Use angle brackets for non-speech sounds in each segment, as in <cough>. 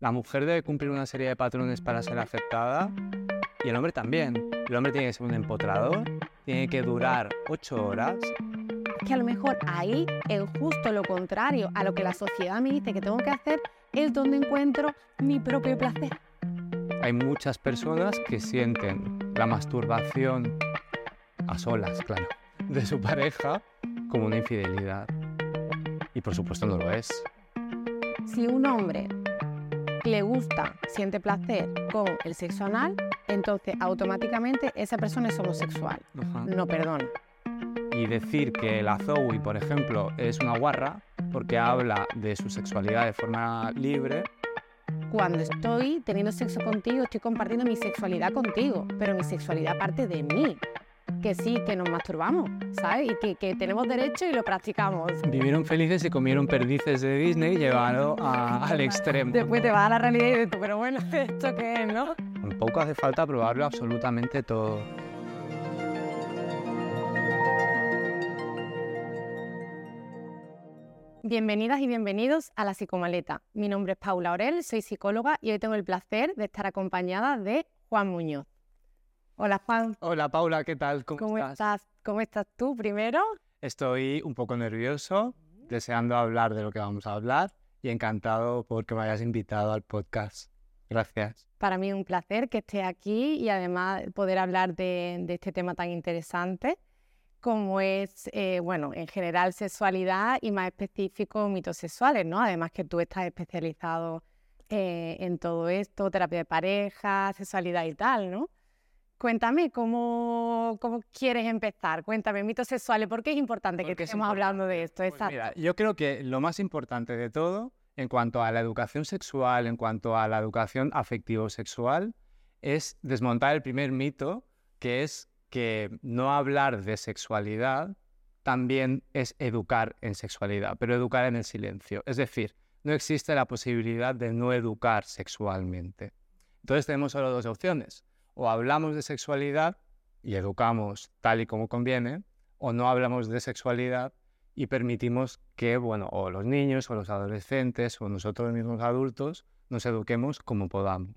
La mujer debe cumplir una serie de patrones para ser aceptada y el hombre también. El hombre tiene que ser un empotrador, tiene que durar ocho horas. que a lo mejor ahí es justo lo contrario a lo que la sociedad me dice que tengo que hacer, es donde encuentro mi propio placer. Hay muchas personas que sienten la masturbación a solas, claro, de su pareja como una infidelidad. Y por supuesto no lo es. Si un hombre le gusta, siente placer con el sexo anal, entonces automáticamente esa persona es homosexual. Ajá. No perdona. Y decir que la Zoe, por ejemplo, es una guarra porque habla de su sexualidad de forma libre, Cuando estoy teniendo sexo contigo, estoy compartiendo mi sexualidad contigo, pero mi sexualidad parte de mí. Que sí, que nos masturbamos, ¿sabes? Y que, que tenemos derecho y lo practicamos. vivieron felices y comieron perdices de Disney llevado a- al extremo. Después te vas a la realidad y dices, tú, pero bueno, <laughs> ¿esto qué es, no? Tampoco hace falta probarlo absolutamente todo. Bienvenidas y bienvenidos a La Psicomaleta. Mi nombre es Paula Orel, soy psicóloga y hoy tengo el placer de estar acompañada de Juan Muñoz. Hola Juan, Hola Paula, ¿qué tal? ¿Cómo, ¿cómo estás? estás? ¿Cómo estás tú primero? Estoy un poco nervioso, deseando hablar de lo que vamos a hablar y encantado porque me hayas invitado al podcast. Gracias. Para mí es un placer que estés aquí y además poder hablar de, de este tema tan interesante como es, eh, bueno, en general sexualidad y más específico mitos sexuales, ¿no? Además que tú estás especializado eh, en todo esto, terapia de pareja, sexualidad y tal, ¿no? Cuéntame cómo, cómo quieres empezar. Cuéntame, mitos sexuales, ¿por qué es importante que Porque es estemos hablando de esto? Pues Exacto. mira, yo creo que lo más importante de todo, en cuanto a la educación sexual, en cuanto a la educación afectivo-sexual, es desmontar el primer mito, que es que no hablar de sexualidad también es educar en sexualidad, pero educar en el silencio. Es decir, no existe la posibilidad de no educar sexualmente. Entonces tenemos solo dos opciones. O hablamos de sexualidad y educamos tal y como conviene, o no hablamos de sexualidad y permitimos que, bueno, o los niños o los adolescentes o nosotros mismos adultos nos eduquemos como podamos.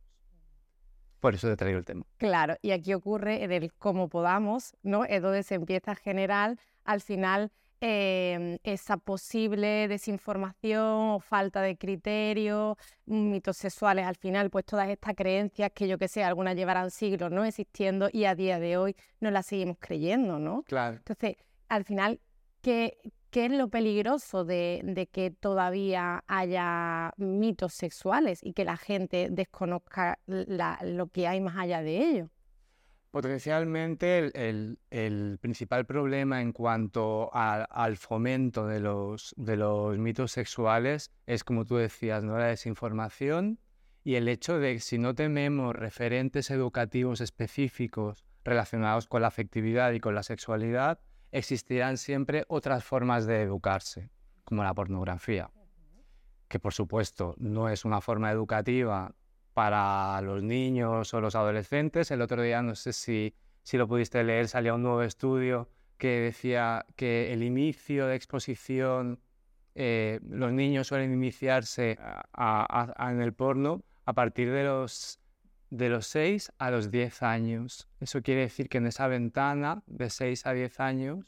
Por eso te traigo el tema. Claro, y aquí ocurre en el cómo podamos, ¿no? Es donde se empieza a generar al final em, esa posible desinformación o falta de criterio, mitos sexuales, al final, pues todas estas creencias que yo que sé, algunas llevarán siglos no existiendo y a día de hoy no las seguimos creyendo, ¿no? Claro. Entonces, al final, ¿qué, qué es lo peligroso de, de que todavía haya mitos sexuales y que la gente desconozca la- lo que hay más allá de ello? Potencialmente el, principal problema en cuanto al fomento de los, de los mitos sexuales es, como tú decías, ¿no? la desinformación y el hecho de que si no tenemos referentes educativos específicos relacionados con la afectividad y con la sexualidad, existirán siempre otras formas de educarse, como la pornografía, que por supuesto no es una forma educativa para los niños o los adolescentes. El otro día, no sé si, si lo pudiste leer, salía un nuevo estudio que decía que el inicio de exposición, eh, los niños suelen iniciarse en el porno a partir de los, de los 6 a los 10 años. Eso quiere decir que en esa ventana de 6 a 10 años,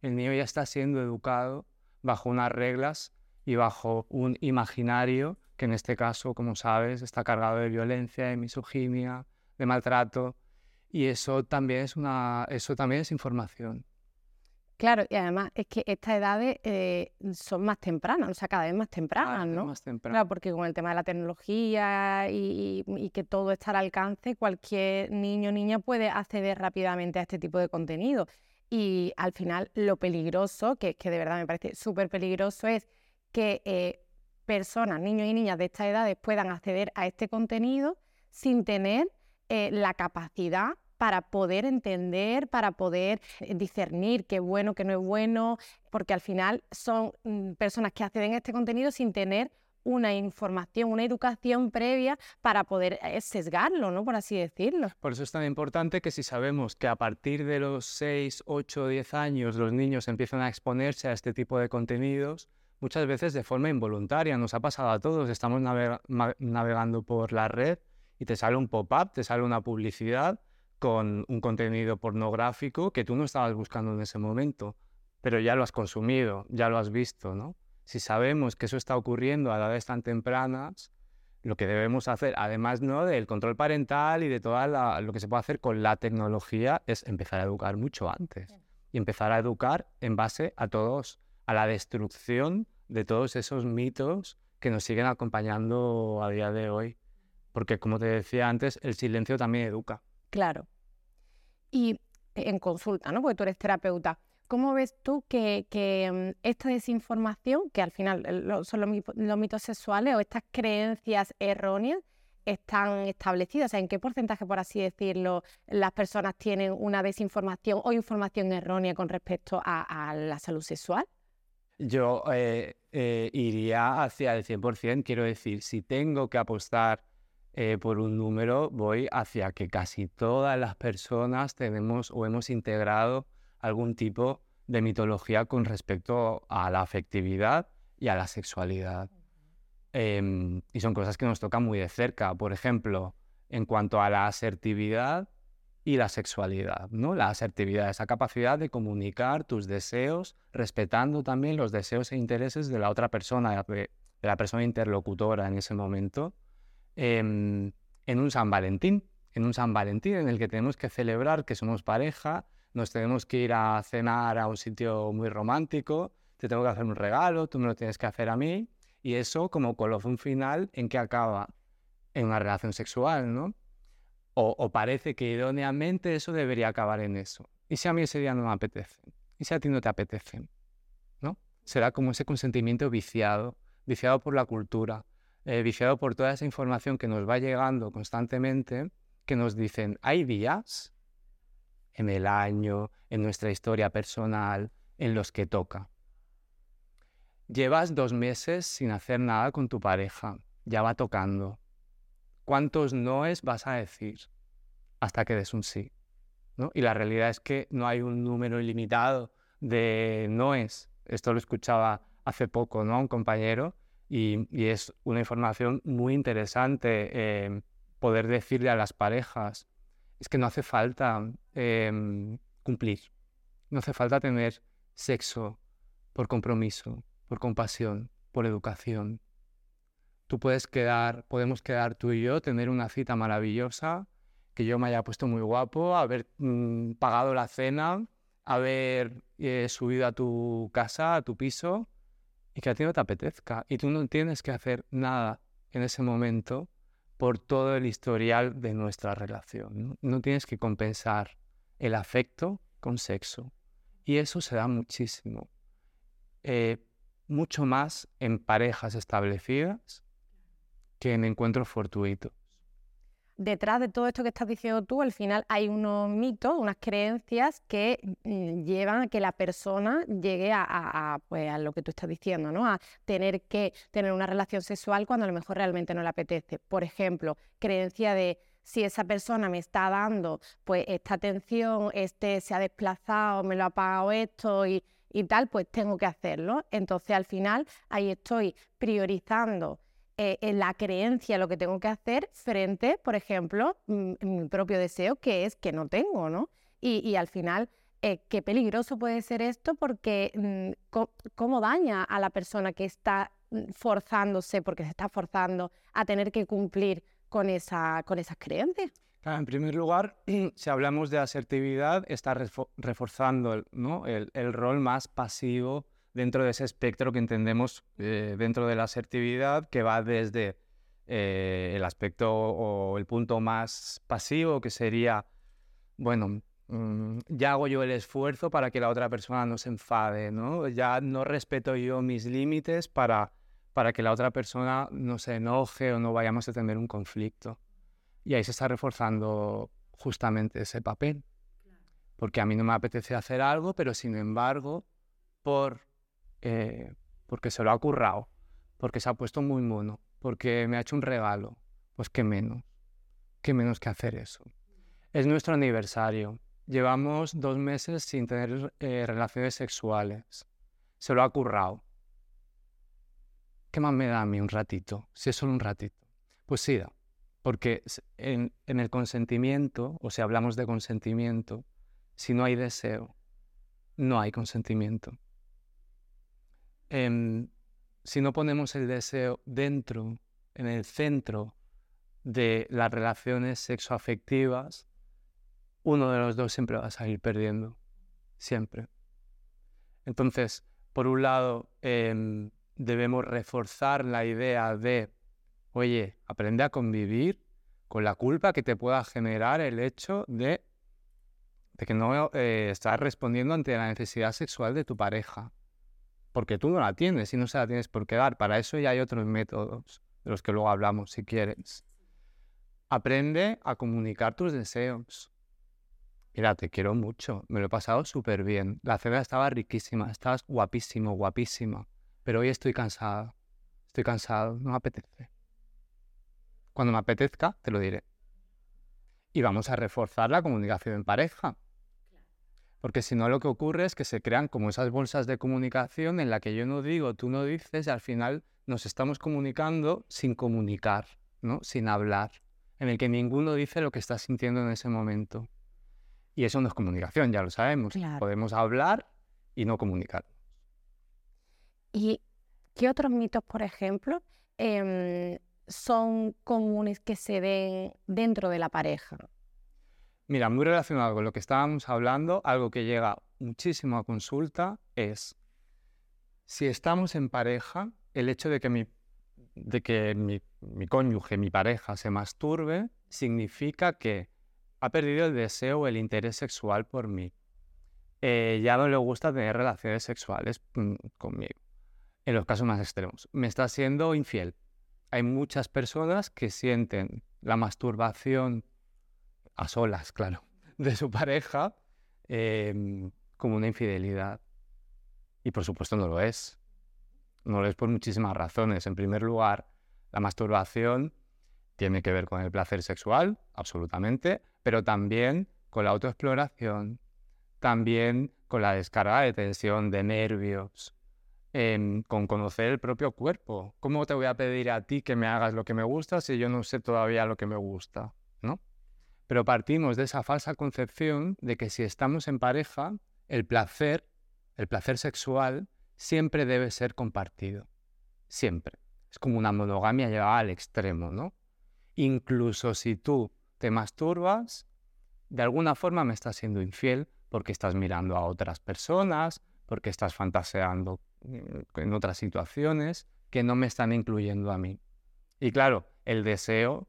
el niño ya está siendo educado bajo unas reglas y bajo un imaginario que en este caso, como sabes, está cargado de violencia, de misoginia, de maltrato, y eso también es una, eso también es información. Claro, y además es que estas edades eh, son más tempranas, o sea, cada vez más tempranas, ¿no? Más temprano. Claro, porque con el tema de la tecnología y, y- y que todo está al alcance, cualquier niño o niña puede acceder rápidamente a este tipo de contenido. Y al final lo peligroso, que, que de verdad me parece súper peligroso, es que eh, personas, niños y niñas de estas edades puedan acceder a este contenido sin tener eh, la capacidad para poder entender, para poder eh, discernir qué es bueno, qué no es bueno, porque al final son mm, personas que acceden a este contenido sin tener una información, una educación previa para poder eh, sesgarlo, ¿no? Por así decirlo. Por eso es tan importante que si sabemos que a partir de los 6, 8, 10 años los niños empiezan a exponerse a este tipo de contenidos, muchas veces de forma involuntaria. Nos ha pasado a todos. Estamos navegando por la red y te sale un pop-up, te sale una publicidad con un contenido pornográfico que tú no estabas buscando en ese momento, pero ya lo has consumido, ya lo has visto, ¿no? Si sabemos que eso está ocurriendo a edades tan tempranas, lo que debemos hacer, además ¿no? del control parental y de todo lo que se puede hacer con la tecnología, es empezar a educar mucho antes. Y empezar a educar en base a todos, a la destrucción de todos esos mitos que nos siguen acompañando a día de hoy. Porque como te decía antes, el silencio también educa. Claro. Y en consulta, ¿no? Porque tú eres terapeuta. ¿Cómo ves tú que, mm, esta desinformación, que al final eh, son los, mitos sexuales o estas creencias erróneas, están establecidas? ¿en qué porcentaje, por así decirlo, las personas tienen una desinformación o información errónea con respecto a, la salud sexual? Yo eh, eh, iría hacia el 100%, quiero decir, si tengo que apostar por un número, voy hacia que casi todas las personas tenemos o hemos integrado algún tipo de mitología con respecto a la afectividad y a la sexualidad. Em, y son cosas que nos tocan muy de cerca. Por ejemplo, en cuanto a la asertividad y la sexualidad, ¿no? La asertividad, esa capacidad de comunicar tus deseos, respetando también los deseos e intereses de la otra persona, de, la persona interlocutora en ese momento, em, en un San Valentín, en un San Valentín en el que tenemos que celebrar que somos pareja, nos tenemos que ir a cenar a un sitio muy romántico, te tengo que hacer un regalo, tú me lo tienes que hacer a mí, y eso como colofón final en que acaba en una relación sexual, ¿no? O, parece que idóneamente eso debería acabar en eso. ¿Y si a mí ese día no me apetece? ¿Y si a ti no te apetece? ¿No? Será como ese consentimiento viciado, viciado por la cultura, eh, viciado por toda esa información que nos va llegando constantemente, que nos dicen, hay días en el año, en nuestra historia personal, en los que toca. Llevas dos meses sin hacer nada con tu pareja, ya va tocando. ¿Cuántos noes vas a decir hasta que des un sí? ¿no? Y la realidad es que no hay un número ilimitado de noes. Esto lo escuchaba hace poco, ¿no? Un compañero y, es una información muy interesante eh, poder decirle a las parejas es que no hace falta em, cumplir, no hace falta tener sexo por compromiso, por compasión, por educación. Tú puedes quedar, podemos quedar tú y yo, tener una cita maravillosa, que yo me haya puesto muy guapo, haber mm, pagado la cena, haber eh, subido a tu casa, a tu piso, y que a ti no te apetezca. Y tú no tienes que hacer nada en ese momento por todo el historial de nuestra relación. ¿no? tienes que compensar el afecto con sexo. Y eso se da muchísimo. Eh, mucho más en parejas establecidas que en encuentros fortuitos detrás de todo esto que estás diciendo tú, al final hay unos mitos, unas creencias que mm, llevan a que la persona llegue a, pues, a, lo que tú estás diciendo, ¿no? A tener que tener una relación sexual cuando a lo mejor realmente no le apetece. Por ejemplo, creencia de si esa persona me está dando pues esta atención, este se ha desplazado, me lo ha pagado esto y tal, pues tengo que hacerlo. Entonces al final ahí estoy priorizando eh, en la creencia lo que tengo que hacer frente, por ejemplo, mm, mi propio deseo, que es que no tengo, ¿no? Y, al final, eh, qué peligroso puede ser esto porque mm, cómo daña a la persona que está mm, forzándose, porque se está forzando a tener que cumplir con, esa, con esas creencias. en primer lugar, <clears throat> si hablamos de asertividad, está reforzando ¿no? el, el, rol más pasivo dentro de ese espectro que entendemos eh, dentro de la asertividad, que va desde eh, el aspecto o el punto más pasivo, que sería, bueno, mm, ya hago yo el esfuerzo para que la otra persona no se enfade, ¿no? Ya no respeto yo mis límites para, para que la otra persona no se enoje o no vayamos a tener un conflicto. Y ahí se está reforzando justamente ese papel. Porque a mí no me apetece hacer algo, pero sin embargo, por eh, porque se lo ha currado, porque se ha puesto muy mono, porque me ha hecho un regalo, pues qué menos, qué menos que hacer eso. Es nuestro aniversario. Llevamos dos meses sin tener eh, relaciones sexuales. Se lo ha currado. ¿qué más me da a mí un ratito? Si es solo un ratito. Pues sí da, porque en, el consentimiento, o si hablamos de consentimiento, si no hay deseo, no hay consentimiento. Em, si no ponemos el deseo dentro, en el centro de las relaciones sexoafectivas, uno de los dos siempre va a salir perdiendo. Siempre. Entonces, por un lado, em, debemos reforzar la idea de, oye, aprende a convivir con la culpa que te pueda generar el hecho de, que no eh, estás respondiendo ante la necesidad sexual de tu pareja. Porque tú no la tienes y no se la tienes por qué dar. Para eso ya hay otros métodos de los que luego hablamos, si quieres. Aprende a comunicar tus deseos. Mira, te quiero mucho, me lo he pasado súper bien. La cena estaba riquísima, estabas guapísimo, guapísima. Pero hoy estoy cansado. Estoy cansado, no me apetece. Cuando me apetezca, te lo diré. Y vamos a reforzar la comunicación en pareja. Porque si no, lo que ocurre es que se crean como esas bolsas de comunicación en la que yo no digo, tú no dices, y al final nos estamos comunicando sin comunicar, ¿no? Sin hablar, en el que ninguno dice lo que está sintiendo en ese momento. Y eso no es comunicación, ya lo sabemos. Podemos hablar y no comunicar. ¿Y qué otros mitos, por ejemplo, em, son comunes que se ven dentro de la pareja? Mira, muy relacionado con lo que estábamos hablando, algo que llega muchísimo a consulta es, si estamos en pareja, el hecho de que mi, de que mi, mi cónyuge, mi pareja, se masturbe, significa que ha perdido el deseo o el interés sexual por mí. Eh, ya no le gusta tener relaciones sexuales mm, conmigo. En los casos más extremos. Me está siendo infiel. Hay muchas personas que sienten la masturbación a solas, claro, <laughs> de su pareja em, como una infidelidad. Y por supuesto no lo es. No lo es por muchísimas razones. En primer lugar, la masturbación tiene que ver con el placer sexual, absolutamente, pero también con la autoexploración, también con la descarga de tensión, de nervios, em, con conocer el propio cuerpo. ¿Cómo te voy a pedir a ti que me hagas lo que me gusta si yo no sé todavía lo que me gusta? Pero partimos de esa falsa concepción de que si estamos en pareja, el placer, el placer sexual, siempre debe ser compartido. Siempre. Es como una monogamia llevada al extremo, ¿no? Incluso si tú te masturbas, de alguna forma me estás siendo infiel porque estás mirando a otras personas, porque estás fantaseando mm, en otras situaciones que no me están incluyendo a mí. Y claro, el deseo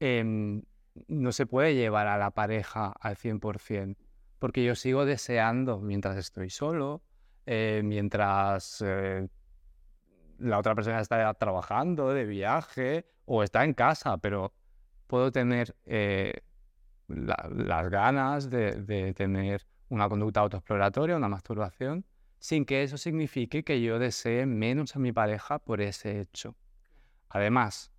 em, no se puede llevar a la pareja al 100%, porque yo sigo deseando mientras estoy solo, eh, mientras eh, la otra persona está trabajando de viaje o está en casa, pero puedo tener eh, las ganas de, tener una conducta autoexploratoria, una masturbación, sin que eso signifique que yo desee menos a mi pareja por ese hecho. Además,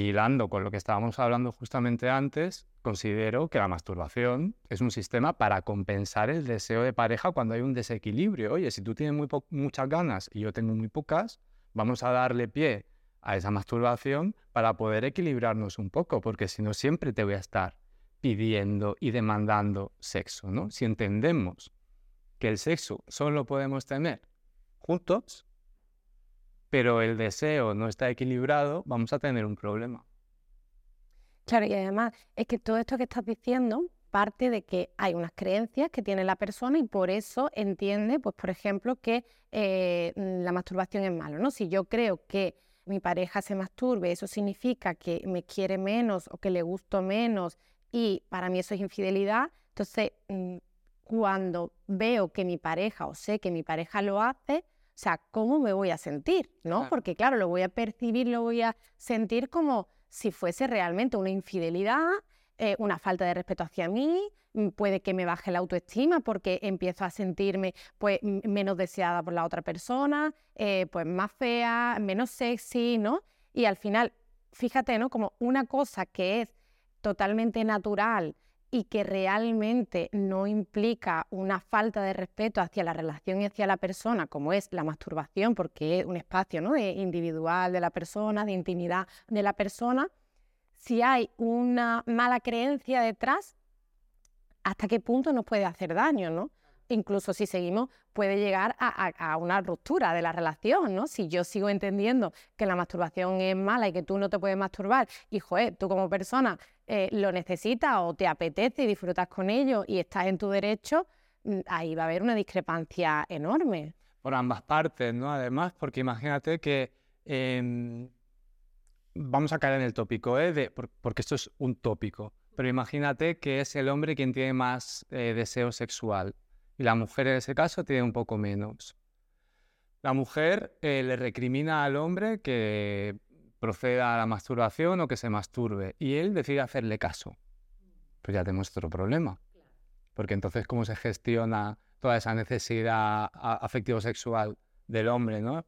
hilando con lo que estábamos hablando justamente antes, considero que la masturbación es un sistema para compensar el deseo de pareja cuando hay un desequilibrio. Oye, si tú tienes muchas ganas y yo tengo muy pocas, vamos a darle pie a esa masturbación para poder equilibrarnos un poco, porque si no siempre te voy a estar pidiendo y demandando sexo, ¿no? Si entendemos que el sexo solo podemos tener juntos, pero el deseo no está equilibrado, vamos a tener un problema. Claro, y además es que todo esto que estás diciendo parte de que hay unas creencias que tiene la persona y por eso entiende, pues por ejemplo, que eh, la masturbación es malo, ¿no? Si yo creo que mi pareja se masturbe, eso significa que me quiere menos o que le gusto menos y para mí eso es infidelidad. Entonces, mm, cuando veo que mi pareja o sé que mi pareja lo hace, o sea, ¿cómo me voy a sentir? ¿No? Porque claro, lo voy a percibir, lo voy a sentir como si fuese realmente una infidelidad, eh, una falta de respeto hacia mí, mm, puede que me baje la autoestima porque empiezo a sentirme pues menos deseada por la otra persona, eh, pues más fea, menos sexy, ¿no? Y al final, fíjate, ¿no? Como una cosa que es totalmente natural y que realmente no implica una falta de respeto hacia la relación y hacia la persona, como es la masturbación, porque es un espacio ¿no? individual de la persona, de intimidad de la persona, si hay una mala creencia detrás, ¿hasta qué punto nos puede hacer daño? ¿no? incluso si seguimos, puede llegar a, una ruptura de la relación, ¿no? Si yo sigo entendiendo que la masturbación es mala y que tú no te puedes masturbar y, joder, tú como persona eh, lo necesitas o te apetece y disfrutas con ello y estás en tu derecho, mm, ahí va a haber una discrepancia enorme. Por ambas partes, ¿no? Además, porque imagínate que... Em, vamos a caer en el tópico, ¿eh? porque esto es un tópico. Pero imagínate que es el hombre quien tiene más eh, deseo sexual y la mujer en ese caso tiene un poco menos. La mujer eh, le recrimina al hombre que proceda a la masturbación o que se masturbe y él decide hacerle caso. Pues ya tenemos otro problema. Porque entonces, ¿cómo se gestiona toda esa necesidad afectivo-sexual del hombre, no?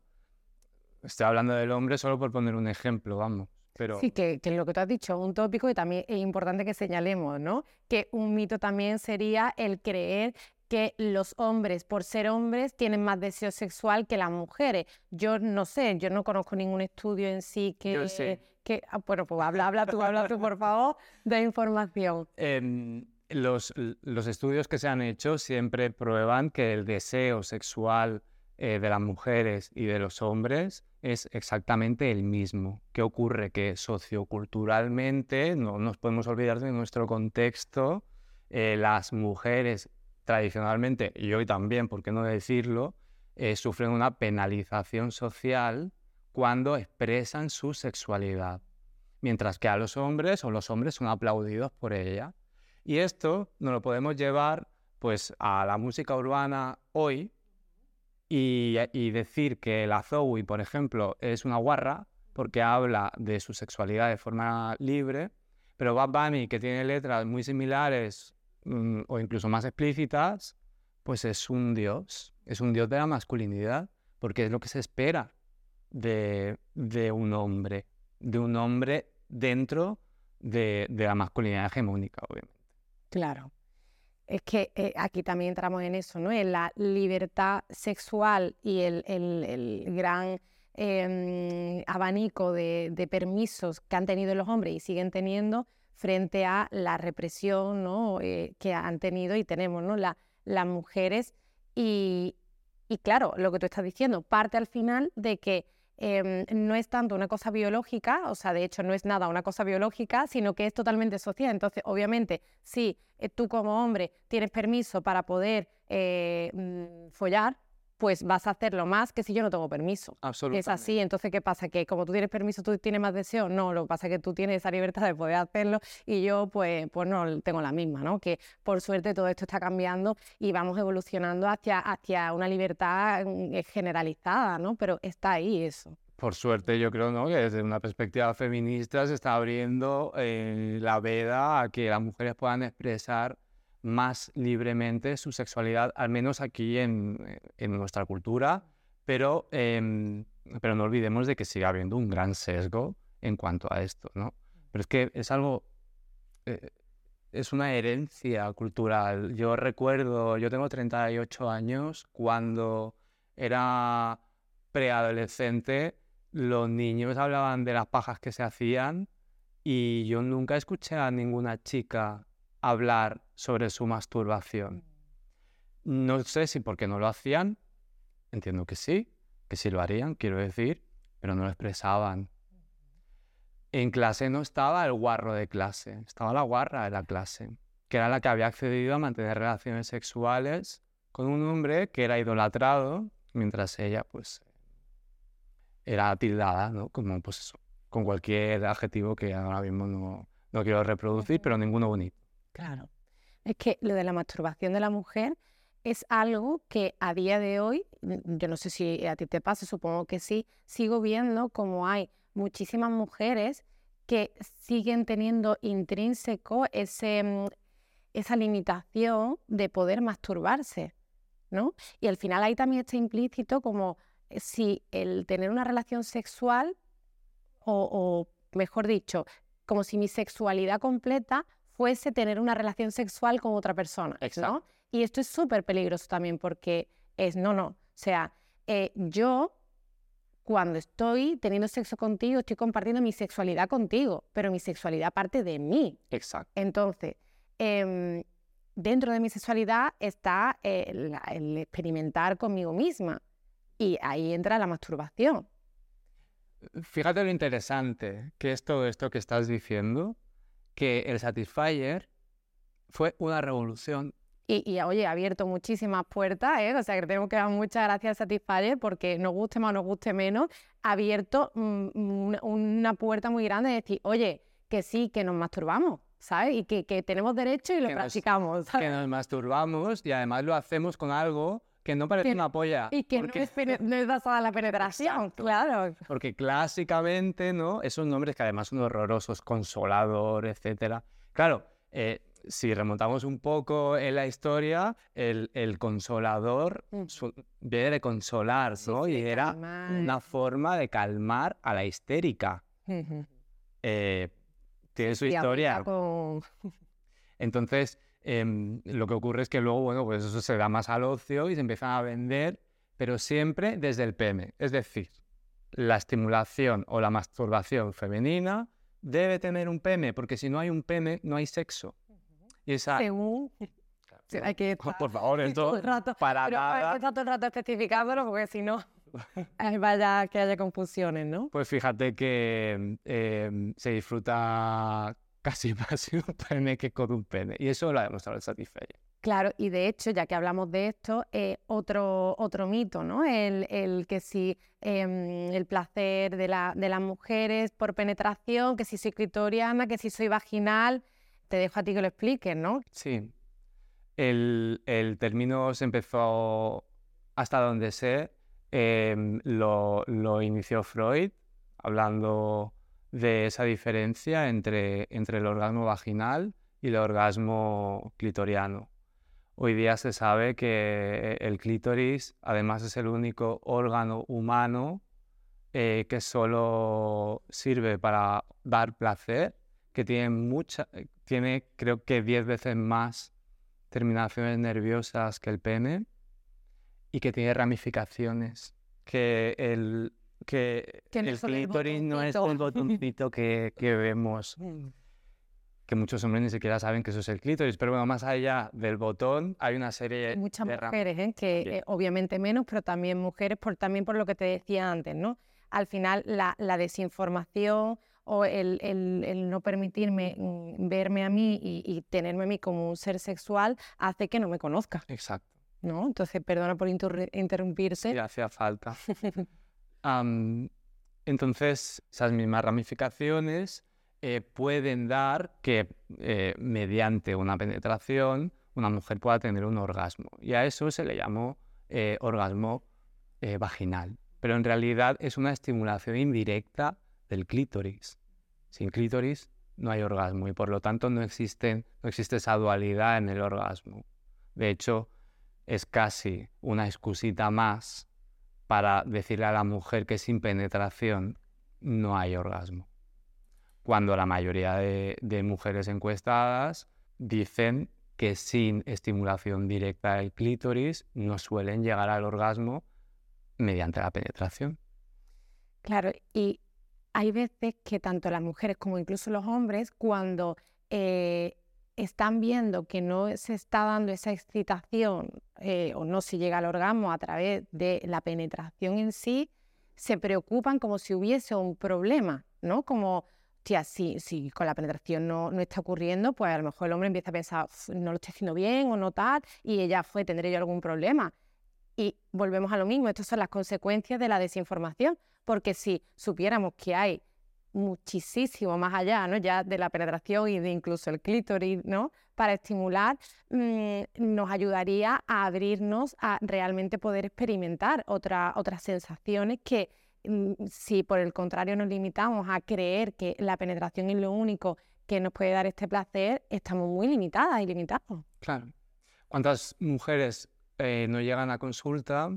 Estoy hablando del hombre solo por poner un ejemplo, vamos. Pero... Sí, que, que, lo que tú has dicho, un tópico y también es importante que señalemos, ¿no? Que un mito también sería el creer que los hombres, por ser hombres, tienen más deseo sexual que las mujeres. Yo no sé, yo no conozco ningún estudio en sí que... Yo sé. que ah, bueno, pues habla, habla tú, habla tú, por <laughs> favor, de información. Em, los, los, estudios que se han hecho siempre prueban que el deseo sexual eh, de las mujeres y de los hombres es exactamente el mismo. ¿Qué ocurre? Que socioculturalmente, no nos podemos olvidar de nuestro contexto, eh, las mujeres tradicionalmente, y hoy también, ¿por qué no decirlo?, eh, sufren una penalización social cuando expresan su sexualidad, mientras que a los hombres o los hombres son aplaudidos por ella. Y esto nos lo podemos llevar pues a la música urbana hoy y, decir que la Zoe, por ejemplo, es una guarra porque habla de su sexualidad de forma libre, pero Bad Bunny, que tiene letras muy similares Mm, o incluso más explícitas, pues es un dios, es un dios de la masculinidad, porque es lo que se espera de, un hombre, de un hombre dentro de, la masculinidad hegemónica, obviamente. Claro. Es que eh, aquí también entramos en eso, ¿no? En la libertad sexual y el, gran em, abanico de, de, permisos que han tenido los hombres y siguen teniendo, frente a la represión. Eh, que han tenido y tenemos ¿no? las mujeres. Y, claro, lo que tú estás diciendo, parte al final de que em, no es tanto una cosa biológica, o sea, de hecho no es nada una cosa biológica, sino que es totalmente social. Entonces, obviamente, si eh, tú como hombre tienes permiso para poder eh, mm, follar, pues vas a hacerlo más que si yo no tengo permiso. Absolutamente. Es así, entonces ¿qué pasa? Que como tú tienes permiso, tú tienes más deseo. No, lo que pasa es que tú tienes esa libertad de poder hacerlo y yo pues, pues no tengo la misma, ¿no? Que por suerte todo esto está cambiando y vamos evolucionando hacia, hacia una libertad mm, eh, generalizada, ¿no? Pero está ahí eso. Por suerte, yo creo ¿no? que desde una perspectiva feminista se está abriendo eh, la veda a que las mujeres puedan expresar más libremente su sexualidad, al menos aquí en, nuestra cultura, pero, em, pero no olvidemos de que sigue habiendo un gran sesgo en cuanto a esto, ¿no? Pero es que es algo, eh, es una herencia cultural. Yo recuerdo, yo tengo 38 años, cuando era preadolescente, los niños hablaban de las pajas que se hacían y yo nunca escuché a ninguna chica hablar sobre su masturbación. No sé si porque no lo hacían, entiendo que sí, que sí lo harían, quiero decir, pero no lo expresaban. En clase no estaba el guarro de clase, estaba la guarra de la clase, que era la que había accedido a mantener relaciones sexuales con un hombre que era idolatrado, mientras ella, pues, era tildada, ¿no? Como, pues con cualquier adjetivo que ahora mismo no, no quiero reproducir, pero ninguno bonito. Claro. Es que lo de la masturbación de la mujer es algo que a día de hoy, mm, yo no sé si a ti te pasa, supongo que sí, sigo viendo como hay muchísimas mujeres que siguen teniendo intrínseco ese, mm, esa limitación de poder masturbarse, ¿no? Y al final ahí también está implícito como eh, si el tener una relación sexual, o, o mejor dicho, como si mi sexualidad completa fuese tener una relación sexual con otra persona, ¿no? Y esto es súper peligroso también porque es, no, no, o sea, eh, yo cuando estoy teniendo sexo contigo, estoy compartiendo mi sexualidad contigo, pero mi sexualidad parte de mí. Exacto. Entonces, em, dentro de mi sexualidad está el, experimentar conmigo misma y ahí entra la masturbación. Fíjate lo interesante que es todo esto que estás diciendo, que el Satisfyer fue una revolución y, oye, ha abierto muchísimas puertas, ¿eh? o sea que tenemos que dar muchas gracias a Satisfyer porque nos guste más o nos guste menos, ha abierto mm, una puerta muy grande de decir, oye, que sí, que nos masturbamos, ¿sabes? Y que, tenemos derecho y lo practicamos. Que nos masturbamos y además lo hacemos con algo que no parece una polla. Y que no, es no, es basada en la penetración, claro. Porque clásicamente, ¿no? Esos nombres que además son horrorosos, consolador, etcétera. Claro, eh, si remontamos un poco en la historia, el, consolador mm. viene de consolar, ¿no? y era una forma de calmar a la histérica. Eh, tiene su historia. Entonces, em, lo que ocurre es que luego, bueno, pues eso se da más al ocio y se empiezan a vender, pero siempre desde el PM. Es decir, la estimulación o la masturbación femenina debe tener un PM, porque si no hay un PM, no hay sexo. Y esa... Según... <laughs> hay que <laughs> Por favor, <laughs> esto rato, para pero nada... Que todo el rato especificándolo porque si no... vaya que haya confusiones, ¿no? Pues fíjate que em, se disfruta casi <laughs> más un pene que con un pene. Y eso lo ha demostrado el Satisfyer. Claro, y de hecho, ya que hablamos de esto, eh, otro, otro mito, ¿no? El, el que si em, el placer de, la, de las mujeres por penetración, que si soy clitoriana, que si soy vaginal, te dejo a ti que lo expliques, ¿no? Sí. El, término se empezó, hasta donde sé, em, lo, inició Freud, hablando de esa diferencia entre, entre el orgasmo vaginal y el orgasmo clitoriano. Hoy día se sabe que el clítoris además es el único órgano humano eh, que solo sirve para dar placer que tiene mucha, tiene creo que 10 veces más terminaciones nerviosas que el pene y que tiene ramificaciones. Que el, que, el clítoris no es el <laughs> botoncito que, que vemos. Mm. Que muchos hombres ni siquiera saben que eso es el clítoris. Pero bueno, más allá del botón, hay una serie hay muchas mujeres, ¿eh? que eh, obviamente menos, pero también mujeres, por, también por lo que te decía antes, ¿no? Al final, la, la desinformación o el, no permitirme mm, verme a mí y, tenerme a mí como un ser sexual hace que no me conozca. Exacto. ¿No? Entonces, perdona por interrumpirse. Sí, hacía falta. <laughs> entonces, esas mismas ramificaciones eh, pueden dar que eh, mediante una penetración una mujer pueda tener un orgasmo. Y a eso se le llamó eh, orgasmo vaginal. Pero en realidad es una estimulación indirecta del clítoris. Sin clítoris no hay orgasmo y por lo tanto no, existe esa dualidad en el orgasmo. De hecho, es casi una excusita más para decirle a la mujer que sin penetración no hay orgasmo. Cuando la mayoría de, mujeres encuestadas dicen que sin estimulación directa del clítoris no suelen llegar al orgasmo mediante la penetración. Claro, y hay veces que tanto las mujeres como incluso los hombres, cuando eh, están viendo que no se está dando esa excitación eh, o no se llega al orgasmo a través de la penetración en sí, se preocupan como si hubiese un problema, ¿no? Como, tía, si, si con la penetración no, no, está ocurriendo, pues a lo mejor el hombre empieza a pensar, no lo estoy haciendo bien o no tal, y ella fue, tendré yo algún problema. Y volvemos a lo mismo, estas son las consecuencias de la desinformación, porque si supiéramos que hay muchísimo más allá, ¿no? Ya de la penetración y de incluso el clítoris, ¿no? Para estimular, mm, nos ayudaría a abrirnos a realmente poder experimentar otras sensaciones que mm, si por el contrario nos limitamos a creer que la penetración es lo único que nos puede dar este placer, estamos muy limitadas y limitados. Claro. ¿Cuántas mujeres eh, no llegan a consulta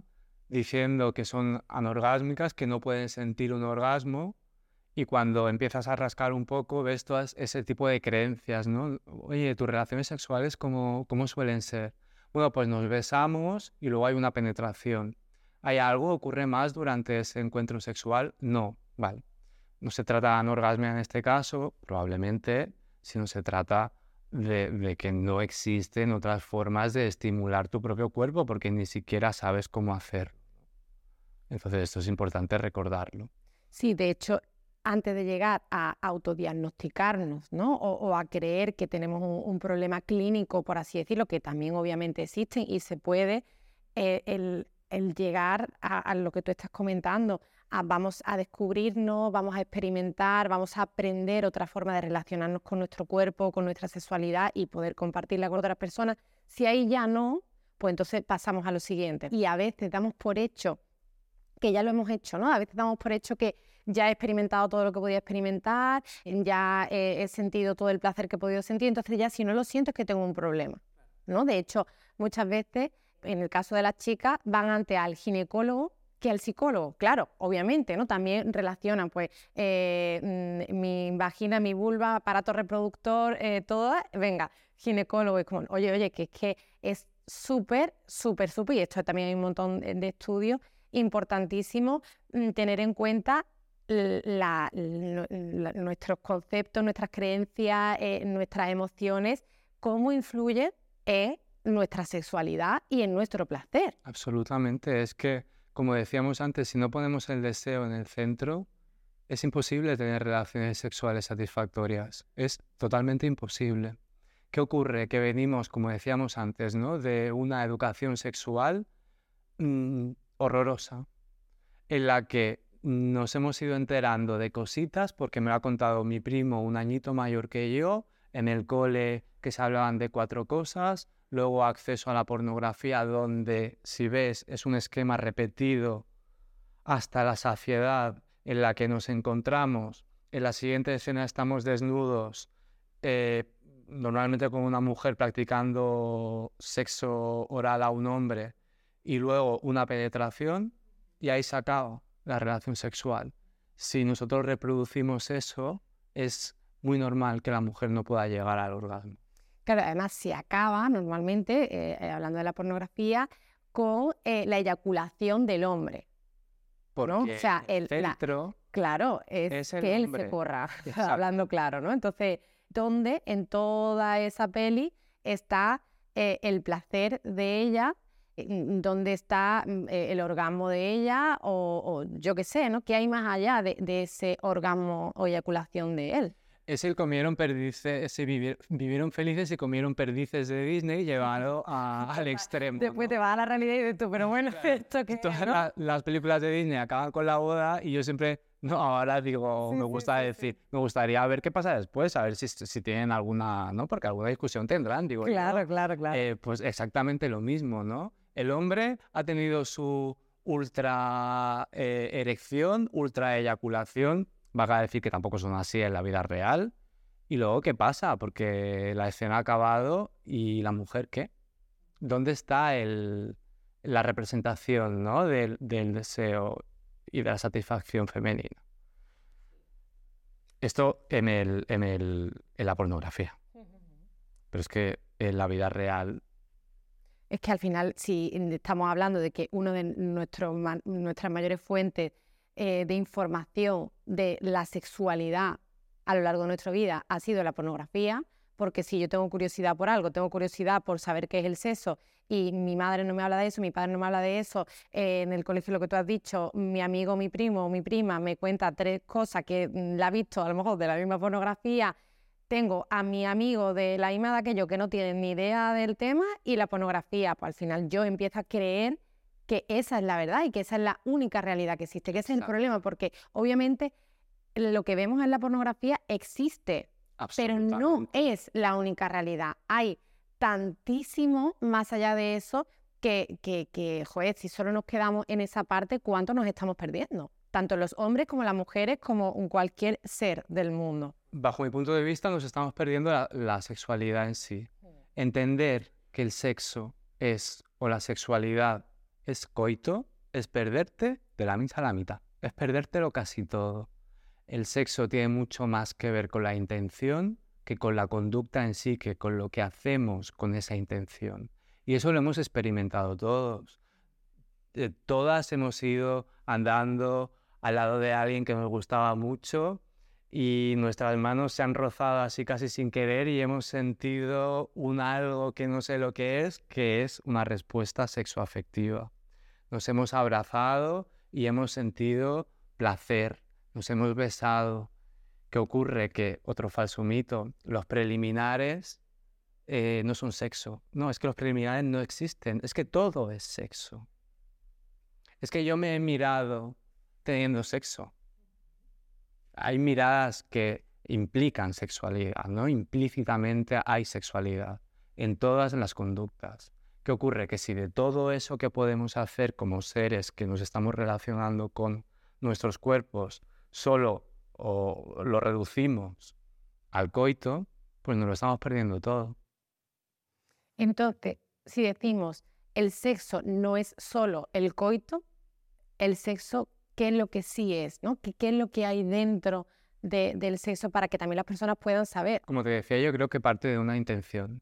diciendo que son anorgásmicas, que no pueden sentir un orgasmo Y cuando empiezas a rascar un poco, ves todo ese tipo de creencias, ¿no? Oye, tus relaciones sexuales, ¿cómo, cómo suelen ser? Bueno, pues nos besamos y luego hay una penetración. ¿Hay algo? ¿Ocurre más durante ese encuentro sexual? No, vale. No se trata de anorgasmia en este caso, probablemente, sino se trata de, que no existen otras formas de estimular tu propio cuerpo porque ni siquiera sabes cómo hacerlo. Entonces esto es importante recordarlo. Sí, de hecho, antes de llegar a autodiagnosticarnos, ¿no? O, a creer que tenemos un, problema clínico, por así decirlo, que también obviamente existen y se puede, eh, el, llegar a, lo que tú estás comentando, vamos a descubrirnos, vamos a experimentar, vamos a aprender otra forma de relacionarnos con nuestro cuerpo, con nuestra sexualidad y poder compartirla con otras personas. Si ahí ya no, pues entonces pasamos a lo siguiente. Y a veces damos por hecho que ya lo hemos hecho, ¿no? A veces damos por hecho que ya he experimentado todo lo que podía experimentar, ya he, sentido todo el placer que he podido sentir, entonces ya si no lo siento es que tengo un problema, ¿no? De hecho, muchas veces, en el caso de las chicas, van ante al ginecólogo que al psicólogo, claro, obviamente, ¿no? También relacionan, pues, eh, mm, mi vagina, mi vulva, aparato reproductor, eh, todo, venga, ginecólogo, es como, oye, oye, que es que es súper, súper, súper, y esto también hay un montón de estudios, importantísimo mm, tener en cuenta nuestros conceptos, nuestras creencias, eh, nuestras emociones, cómo influyen en nuestra sexualidad y en nuestro placer. Absolutamente, es que como decíamos antes, si no ponemos el deseo en el centro, es imposible tener relaciones sexuales satisfactorias. Es totalmente imposible. ¿Qué ocurre? Que venimos, como decíamos antes, ¿no? de una educación sexual mm, horrorosa, en la que nos hemos ido enterando de cositas porque me lo ha contado mi primo, un añito mayor que yo, en el cole que se hablaban de cuatro cosas, luego acceso a la pornografía donde, si ves, es un esquema repetido hasta la saciedad en la que nos encontramos. En la siguiente escena estamos desnudos, eh, normalmente con una mujer practicando sexo oral a un hombre, y luego una penetración, y ahí se acaba la relación sexual. Si nosotros reproducimos eso, es muy normal que la mujer no pueda llegar al orgasmo. Claro, además se acaba normalmente, eh, eh, hablando de la pornografía, con eh, la eyaculación del hombre. ¿no? O sea, el, centro claro, es, que él se corra, <laughs> hablando claro, ¿no? Entonces, ¿dónde en toda esa peli está el placer de ella? Mm, ¿Dónde está mm, el orgasmo de ella? O, yo qué sé, ¿no? ¿Qué hay más allá de, de ese orgasmo o eyaculación de él? es el comieron perdices, vivieron felices y comieron perdices de Disney llevado <laughs> al extremo. Después te vas a la realidad y dices tú, pero bueno, <laughs> esto que Todas las películas de Disney acaban con la boda y yo siempre, <laughs> no, ahora digo, me gusta decir, me gustaría ver qué pasa después, a ver si, si tienen alguna, ¿no? Porque alguna discusión tendrán, digo. Claro, claro, claro. Eh, pues exactamente lo mismo, ¿no? El hombre ha tenido su ultra eh, erección, ultra eyaculación, va a decir que tampoco son así en la vida real. Y luego, ¿qué pasa? Porque la escena ha acabado y la mujer, ¿qué? ¿Dónde está el, la representación ¿no? del, deseo y de la satisfacción femenina? Esto en, el, en, el, en la pornografía. Pero es que en la vida real es que al final, si estamos hablando de que uno de nuestras mayores fuentes eh, de información de la sexualidad a lo largo de nuestra vida ha sido la pornografía, porque si yo tengo curiosidad por algo, tengo curiosidad por saber qué es el sexo y mi madre no me habla de eso, mi padre no me habla de eso, eh, en el colegio lo que tú has dicho, mi amigo, mi primo o mi prima me cuenta tres cosas que mm, la ha visto a lo mejor de la misma pornografía, tengo a mi amigo de la misma edad que yo que no tiene ni idea del tema y la pornografía, pues al final yo empiezo a creer que esa es la verdad y que esa es la única realidad que existe, que ese es el problema, porque obviamente lo que vemos en la pornografía existe, pero no es la única realidad. Hay tantísimo más allá de eso que, que, que, joder, si solo nos quedamos en esa parte, ¿cuánto nos estamos perdiendo? Tanto los hombres como las mujeres, como cualquier ser del mundo. Bajo mi punto de vista, nos estamos perdiendo la, la sexualidad en sí. Mm. Entender que el sexo es, o la sexualidad es coito, es perderte de la mitad a la mitad, es perdértelo casi todo. el sexo tiene mucho más que ver con la intención que con la conducta en sí, que con lo que hacemos con esa intención. Y eso lo hemos experimentado todos. Eh, todas hemos ido andando al lado de alguien que nos gustaba mucho y nuestras manos se han rozado así casi sin querer y hemos sentido un algo que no sé lo que es, que es una respuesta sexoafectiva. Nos hemos abrazado y hemos sentido placer, nos hemos besado. ¿Qué ocurre? Que otro falso mito, los preliminares eh, no son sexo. No, es que los preliminares no existen, es que todo es sexo. Es que yo me he mirado teniendo sexo. Hay miradas que implican sexualidad, ¿no? Implícitamente hay sexualidad en todas las conductas. ¿Qué ocurre? Que si de todo eso que podemos hacer como seres que nos estamos relacionando con nuestros cuerpos solo o lo reducimos al coito, pues nos lo estamos perdiendo todo. Entonces, si decimos el sexo no es solo el coito, el sexo, ¿qué es lo que sí es? ¿no? ¿Qué, es lo que hay dentro del sexo para que también las personas puedan saber? Como te decía, yo creo que parte de una intención,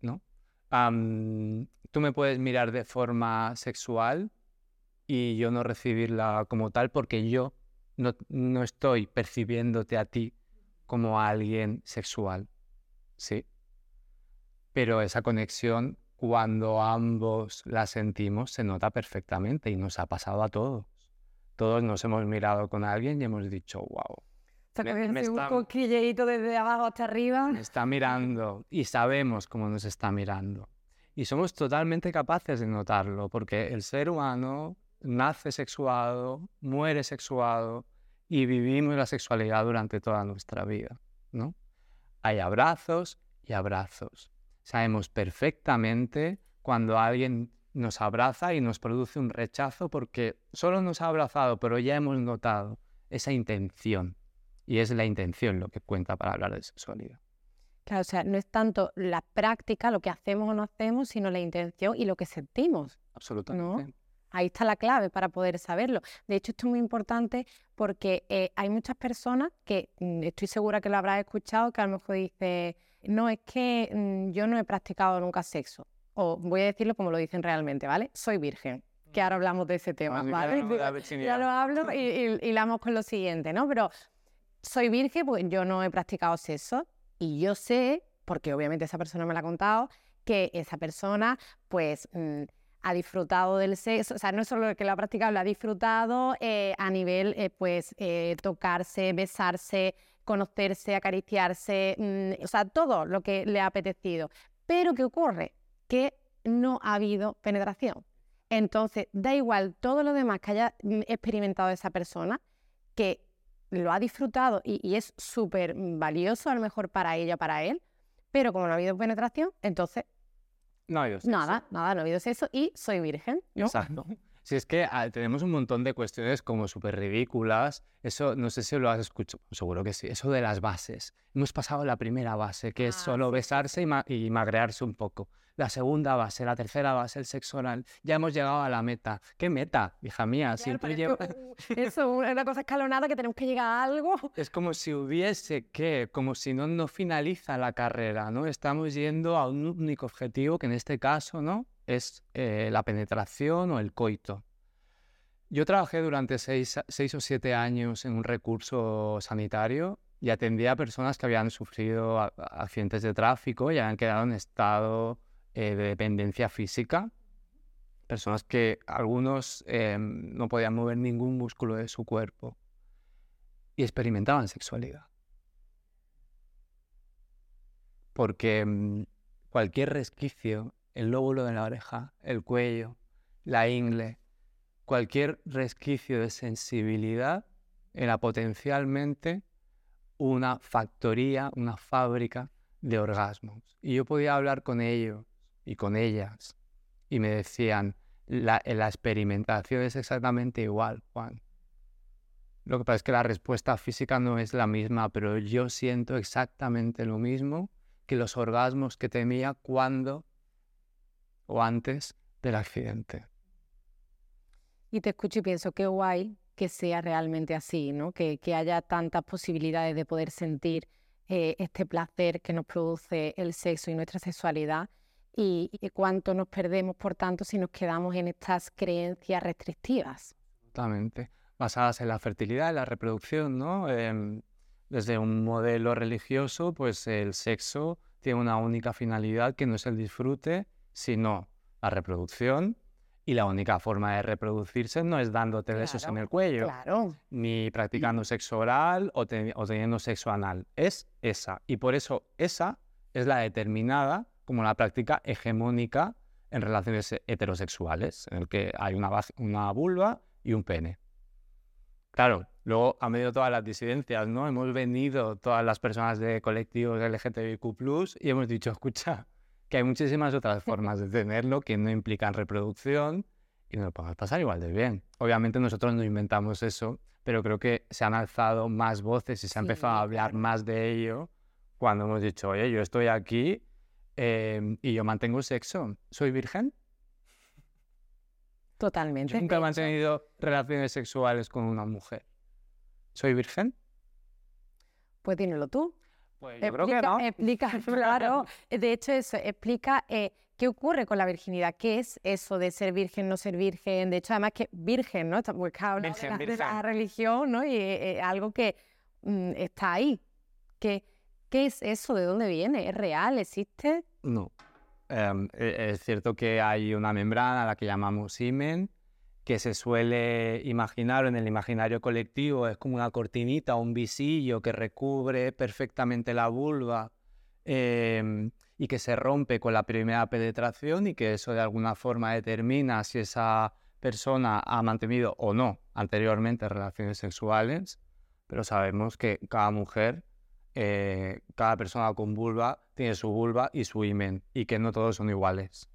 ¿no? tú me puedes mirar de forma sexual y yo no recibirla como tal porque yo no, estoy percibiéndote a ti como alguien sexual, ¿sí? Pero esa conexión, cuando ambos la sentimos, se nota perfectamente y nos ha pasado a todos. Todos nos hemos mirado con alguien y hemos dicho, wow. Me, está, un desde abajo hasta arriba. Me está mirando y sabemos cómo nos está mirando. Y somos totalmente capaces de notarlo, porque el ser humano nace sexuado, muere sexuado y vivimos la sexualidad durante toda nuestra vida, ¿no? Hay abrazos y abrazos. Sabemos perfectamente cuando alguien nos abraza y nos produce un rechazo porque solo nos ha abrazado, pero ya hemos notado esa intención. Y es la intención lo que cuenta para hablar de sexualidad. Claro, o sea, no es tanto la práctica, lo que hacemos o no hacemos, sino la intención y lo que sentimos. Absolutamente. Ahí está la clave para poder saberlo. De hecho, esto es muy importante porque eh, hay muchas personas que mm, estoy segura que lo habrás escuchado, que a lo mejor dice, no, es que mm, yo no he practicado nunca sexo. O voy a decirlo como lo dicen realmente, ¿vale? Soy virgen. Que ahora hablamos de ese tema, ¿vale? <laughs> Ya, lo hablo <laughs> y, y, y con lo siguiente, ¿no? Pero soy virgen porque yo no he practicado sexo y yo sé, porque obviamente esa persona me lo ha contado, que esa persona, pues... Mm, ha disfrutado del sexo, o sea, no es solo el que lo ha practicado, lo ha disfrutado eh, a nivel, eh, pues, eh, tocarse, besarse, conocerse, acariciarse, mm, o sea, todo lo que le ha apetecido. Pero ¿qué ocurre? Que no ha habido penetración. Entonces, da igual todo lo demás que haya mm, experimentado esa persona, que lo ha disfrutado y, y es súper valioso a lo mejor para ella, para él, pero como no ha habido penetración, entonces no ha habido sexo. Nada, nada, no ha habido sexo y soy virgen. Exacto. Si es que ah, tenemos un montón de cuestiones como súper ridículas. Eso, no sé si lo has escuchado, seguro que sí. Eso de las bases. Hemos pasado la primera base, que es ah, solo besarse y magrearse un poco la segunda base, la tercera base, el sexo oral. Ya hemos llegado a la meta. ¿Qué meta, hija mía? Siempre lleva... Eso es una cosa escalonada que tenemos que llegar a algo. <laughs> Es como si hubiese que, como si no, no finaliza la carrera, ¿no? Estamos yendo a un único objetivo, que en este caso, ¿no? Es eh, la penetración o el coito. Yo trabajé durante seis, seis, o siete años en un recurso sanitario y atendía a personas que habían sufrido accidentes de tráfico y habían quedado en estado eh, de dependencia física, personas que algunos em, no podían mover ningún músculo de su cuerpo y experimentaban sexualidad. Porque em, cualquier resquicio, el lóbulo de la oreja, el cuello, la ingle, cualquier resquicio de sensibilidad era potencialmente una factoría, una fábrica de orgasmos. Y yo podía hablar con ellos y con ellas. Y me decían, la, la experimentación es exactamente igual, Juan. Lo que pasa es que la respuesta física no es la misma, pero yo siento exactamente lo mismo que los orgasmos que tenía cuando o antes del accidente. Y te escucho y pienso, qué guay que sea realmente así, ¿no? Que, haya tantas posibilidades de poder sentir eh, este placer que nos produce el sexo y nuestra sexualidad y, cuánto nos perdemos, por tanto, si nos quedamos en estas creencias restrictivas. Totalmente. Basadas en la fertilidad, en la reproducción, ¿no? Em, desde un modelo religioso, pues el sexo tiene una única finalidad que no es el disfrute, sino la reproducción. Y la única forma de reproducirse no es dándote besos en el cuello, ni practicando sexo oral o, o teniendo sexo anal. Es esa. Y por eso esa es la determinada como la práctica hegemónica en relaciones heterosexuales, en el que hay una, una vulva y un pene. Claro, luego han venido todas las disidencias, ¿no? Hemos venido todas las personas de colectivos LGTBIQ+, y hemos dicho, escucha, que hay muchísimas otras formas de tenerlo que no implican reproducción y nos lo podemos pasar igual de bien. Obviamente nosotros no inventamos eso, pero creo que se han alzado más voces y se ha empezado a hablar más de ello cuando hemos dicho, oye, yo estoy aquí Em, y yo mantengo sexo. ¿Soy virgen? Totalmente. nunca he mantenido relaciones sexuales con una mujer. ¿Soy virgen? Pues dímelo tú. Pues yo creo que no. Explica, <laughs> claro. De hecho, eso explica eh, qué ocurre con la virginidad. ¿Qué es eso de ser virgen, no ser virgen? De hecho, además que virgen, ¿no? Porque habla de, la, religión, ¿no? Y eh, eh, algo que mm, está ahí. Que ¿Qué es eso? ¿De dónde viene? ¿Es real? ¿Existe? No. E, es cierto que hay una membrana, la que llamamos imen, que se suele imaginar en el imaginario colectivo, es como una cortinita, un visillo que recubre perfectamente la vulva em, y que se rompe con la primera penetración y que eso de alguna forma determina si esa persona ha mantenido o no anteriormente relaciones sexuales, pero sabemos que cada mujer eh, cada persona con vulva tiene su vulva y su imen y que no todos son iguales.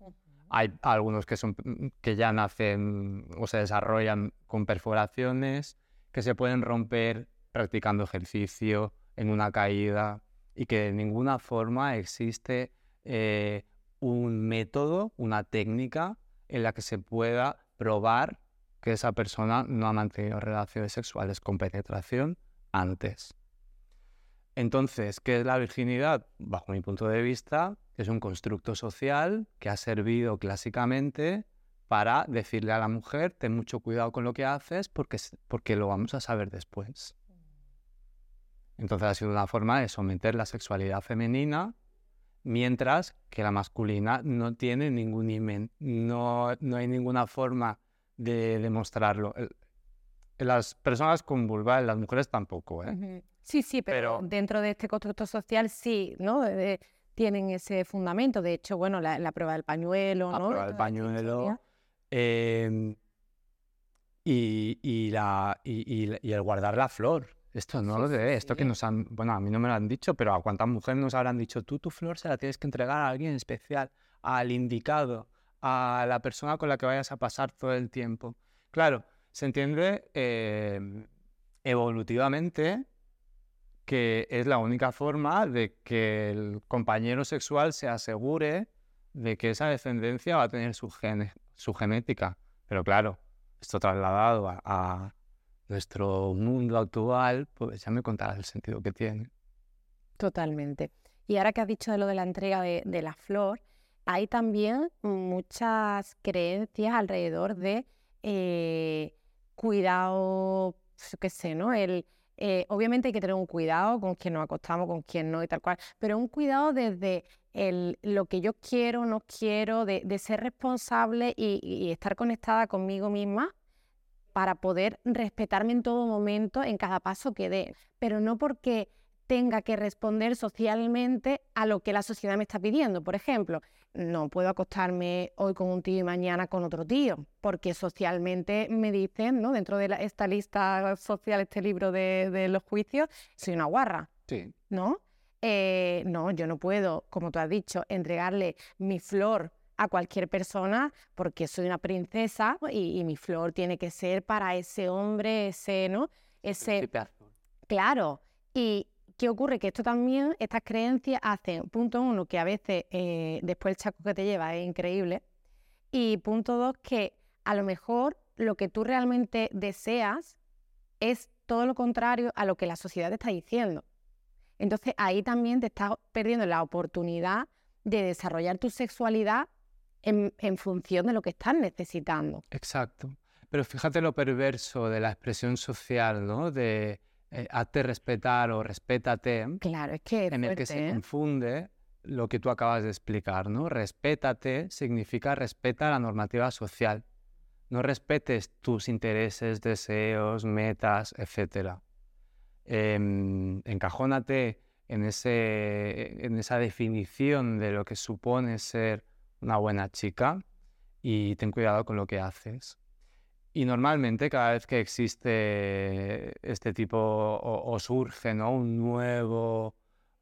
Hay algunos que, son, que ya nacen o se desarrollan con perforaciones, que se pueden romper practicando ejercicio, en una caída, y que de ninguna forma existe eh, un método, una técnica en la que se pueda probar que esa persona no ha mantenido relaciones sexuales con penetración antes. Entonces, ¿qué es la virginidad? Bajo mi punto de vista, es un constructo social que ha servido clásicamente para decirle a la mujer, ten mucho cuidado con lo que haces porque, porque lo vamos a saber después. Entonces ha sido una forma de someter la sexualidad femenina, mientras que la masculina no tiene ningún imen, no, no hay ninguna forma de demostrarlo. Las personas con vulva, las mujeres tampoco. ¿eh? Sí, sí, pero, dentro de este constructo social sí, ¿no? tienen ese fundamento. De hecho, bueno, la, prueba del pañuelo, ¿no? La prueba del pañuelo. Em, y, la, y, el guardar la flor. Esto no lo sé, esto que nos han, bueno, a mí no me lo han dicho, pero a cuántas mujeres nos habrán dicho, tú tu flor se la tienes que entregar a alguien especial, al indicado, a la persona con la que vayas a pasar todo el tiempo. Claro, se entiende em, evolutivamente que es la única forma de que el compañero sexual se asegure de que esa descendencia va a tener su, genética. Pero claro, esto trasladado a, nuestro mundo actual, pues ya me contarás el sentido que tiene. Totalmente. Y ahora que has dicho de lo de la entrega de, la flor, hay también muchas creencias alrededor de eh, cuidado, qué sé, ¿no? Eh, obviamente hay que tener un cuidado con quien nos acostamos, con quien no y tal cual, pero un cuidado desde el, lo que yo quiero, no quiero, de, ser responsable y, estar conectada conmigo misma para poder respetarme en todo momento, en cada paso que dé, pero no porque tenga que responder socialmente a lo que la sociedad me está pidiendo. Por ejemplo, no puedo acostarme hoy con un tío y mañana con otro tío, porque socialmente me dicen, ¿no? Dentro de esta lista social, este libro de, los juicios, soy una guarra. Sí. ¿No? Eh, no, yo no puedo, como tú has dicho, entregarle mi flor a cualquier persona porque soy una princesa y, y mi flor tiene que ser para ese hombre, ese, ¿no? Ese. Claro. Y, ¿Qué ocurre? Que esto también, estas creencias hacen, punto uno, que a veces eh, después el chaco que te lleva es increíble. Y punto dos, que a lo mejor lo que tú realmente deseas es todo lo contrario a lo que la sociedad te está diciendo. Entonces ahí también te estás perdiendo la oportunidad de desarrollar tu sexualidad en, función de lo que estás necesitando. Exacto. Pero fíjate lo perverso de la expresión social, ¿no? De eh, hazte respetar o respétate. Claro, es que en el que se ¿eh? confunde lo que tú acabas de explicar, ¿no? Respétate significa respeta la normativa social. No respetes tus intereses, deseos, metas, etc. Em, encajónate en, ese, en esa definición de lo que supone ser una buena chica y ten cuidado con lo que haces. Y normalmente cada vez que existe este tipo o, surge ¿no? un nuevo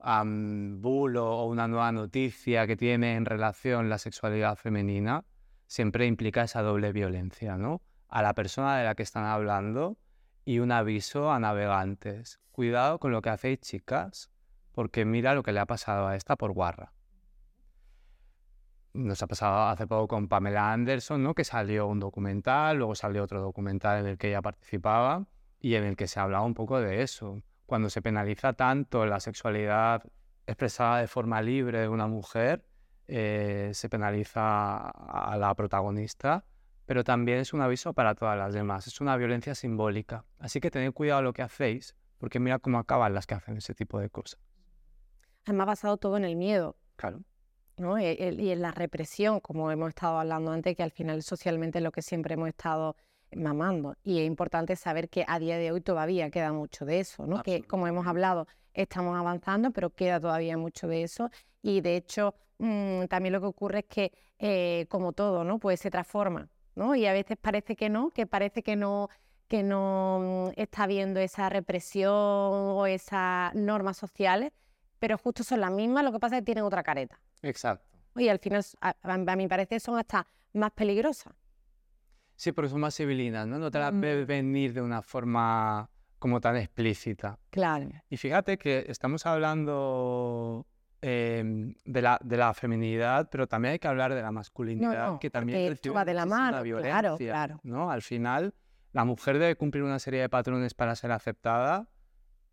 bulo o una nueva noticia que tiene en relación la sexualidad femenina, siempre implica esa doble violencia, ¿no? A la persona de la que están hablando y un aviso a navegantes. Cuidado con lo que hacéis, chicas, porque mira lo que le ha pasado a esta por guarra. Nos ha pasado hace poco con Pamela Anderson, ¿no? que salió un documental, luego salió otro documental en el que ella participaba y en el que se hablaba un poco de eso. Cuando se penaliza tanto la sexualidad expresada de forma libre de una mujer, eh, se penaliza a la protagonista, pero también es un aviso para todas las demás. Es una violencia simbólica. Así que tened cuidado lo que hacéis, porque mira cómo acaban las que hacen ese tipo de cosas. Además, basado todo en el miedo. Claro. ¿No? E, y en la represión, como hemos estado hablando antes, que al final socialmente es lo que siempre hemos estado mamando. Y es importante saber que a día de hoy todavía queda mucho de eso, ¿no? Que como hemos hablado, estamos avanzando, pero queda todavía mucho de eso. Y de hecho, mm, también lo que ocurre es que, eh, como todo, ¿no? Pues se transforma, ¿no? Y a veces parece que no, que parece que no que no mm, está viendo esa represión o esas normas sociales, pero justo son las mismas, lo que pasa es que tienen otra careta. Exacto. Y al final, a, mi parecer, son hasta más peligrosas. Sí, porque son más civilinas, ¿no? No te las ves venir de una forma como tan explícita. Claro. Y fíjate que estamos hablando em, de, la, de la feminidad, pero también hay que hablar de la masculinidad, que también recibe de la mano, violencia, claro, claro. ¿no? Al final, la mujer debe cumplir una serie de patrones para ser aceptada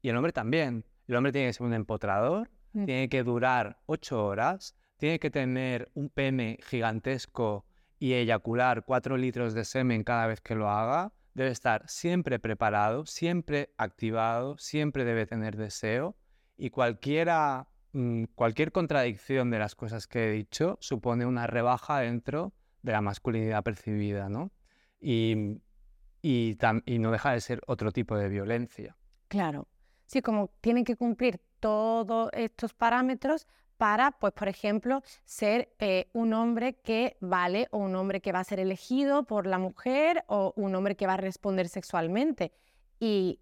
y el hombre también. El hombre tiene que ser un empotrador, mm. tiene que durar ocho horas, tiene que tener un pene gigantesco y eyacular cuatro litros de semen cada vez que lo haga. Debe estar siempre preparado, siempre activado, siempre debe tener deseo y cualquiera, mm, cualquier contradicción de las cosas que he dicho supone una rebaja dentro de la masculinidad percibida, ¿no? Y, y, y no deja de ser otro tipo de violencia. Claro, Sí, como tienen que cumplir todos estos parámetros para, pues, por ejemplo, ser eh, un hombre que vale o un hombre que va a ser elegido por la mujer o un hombre que va a responder sexualmente. Y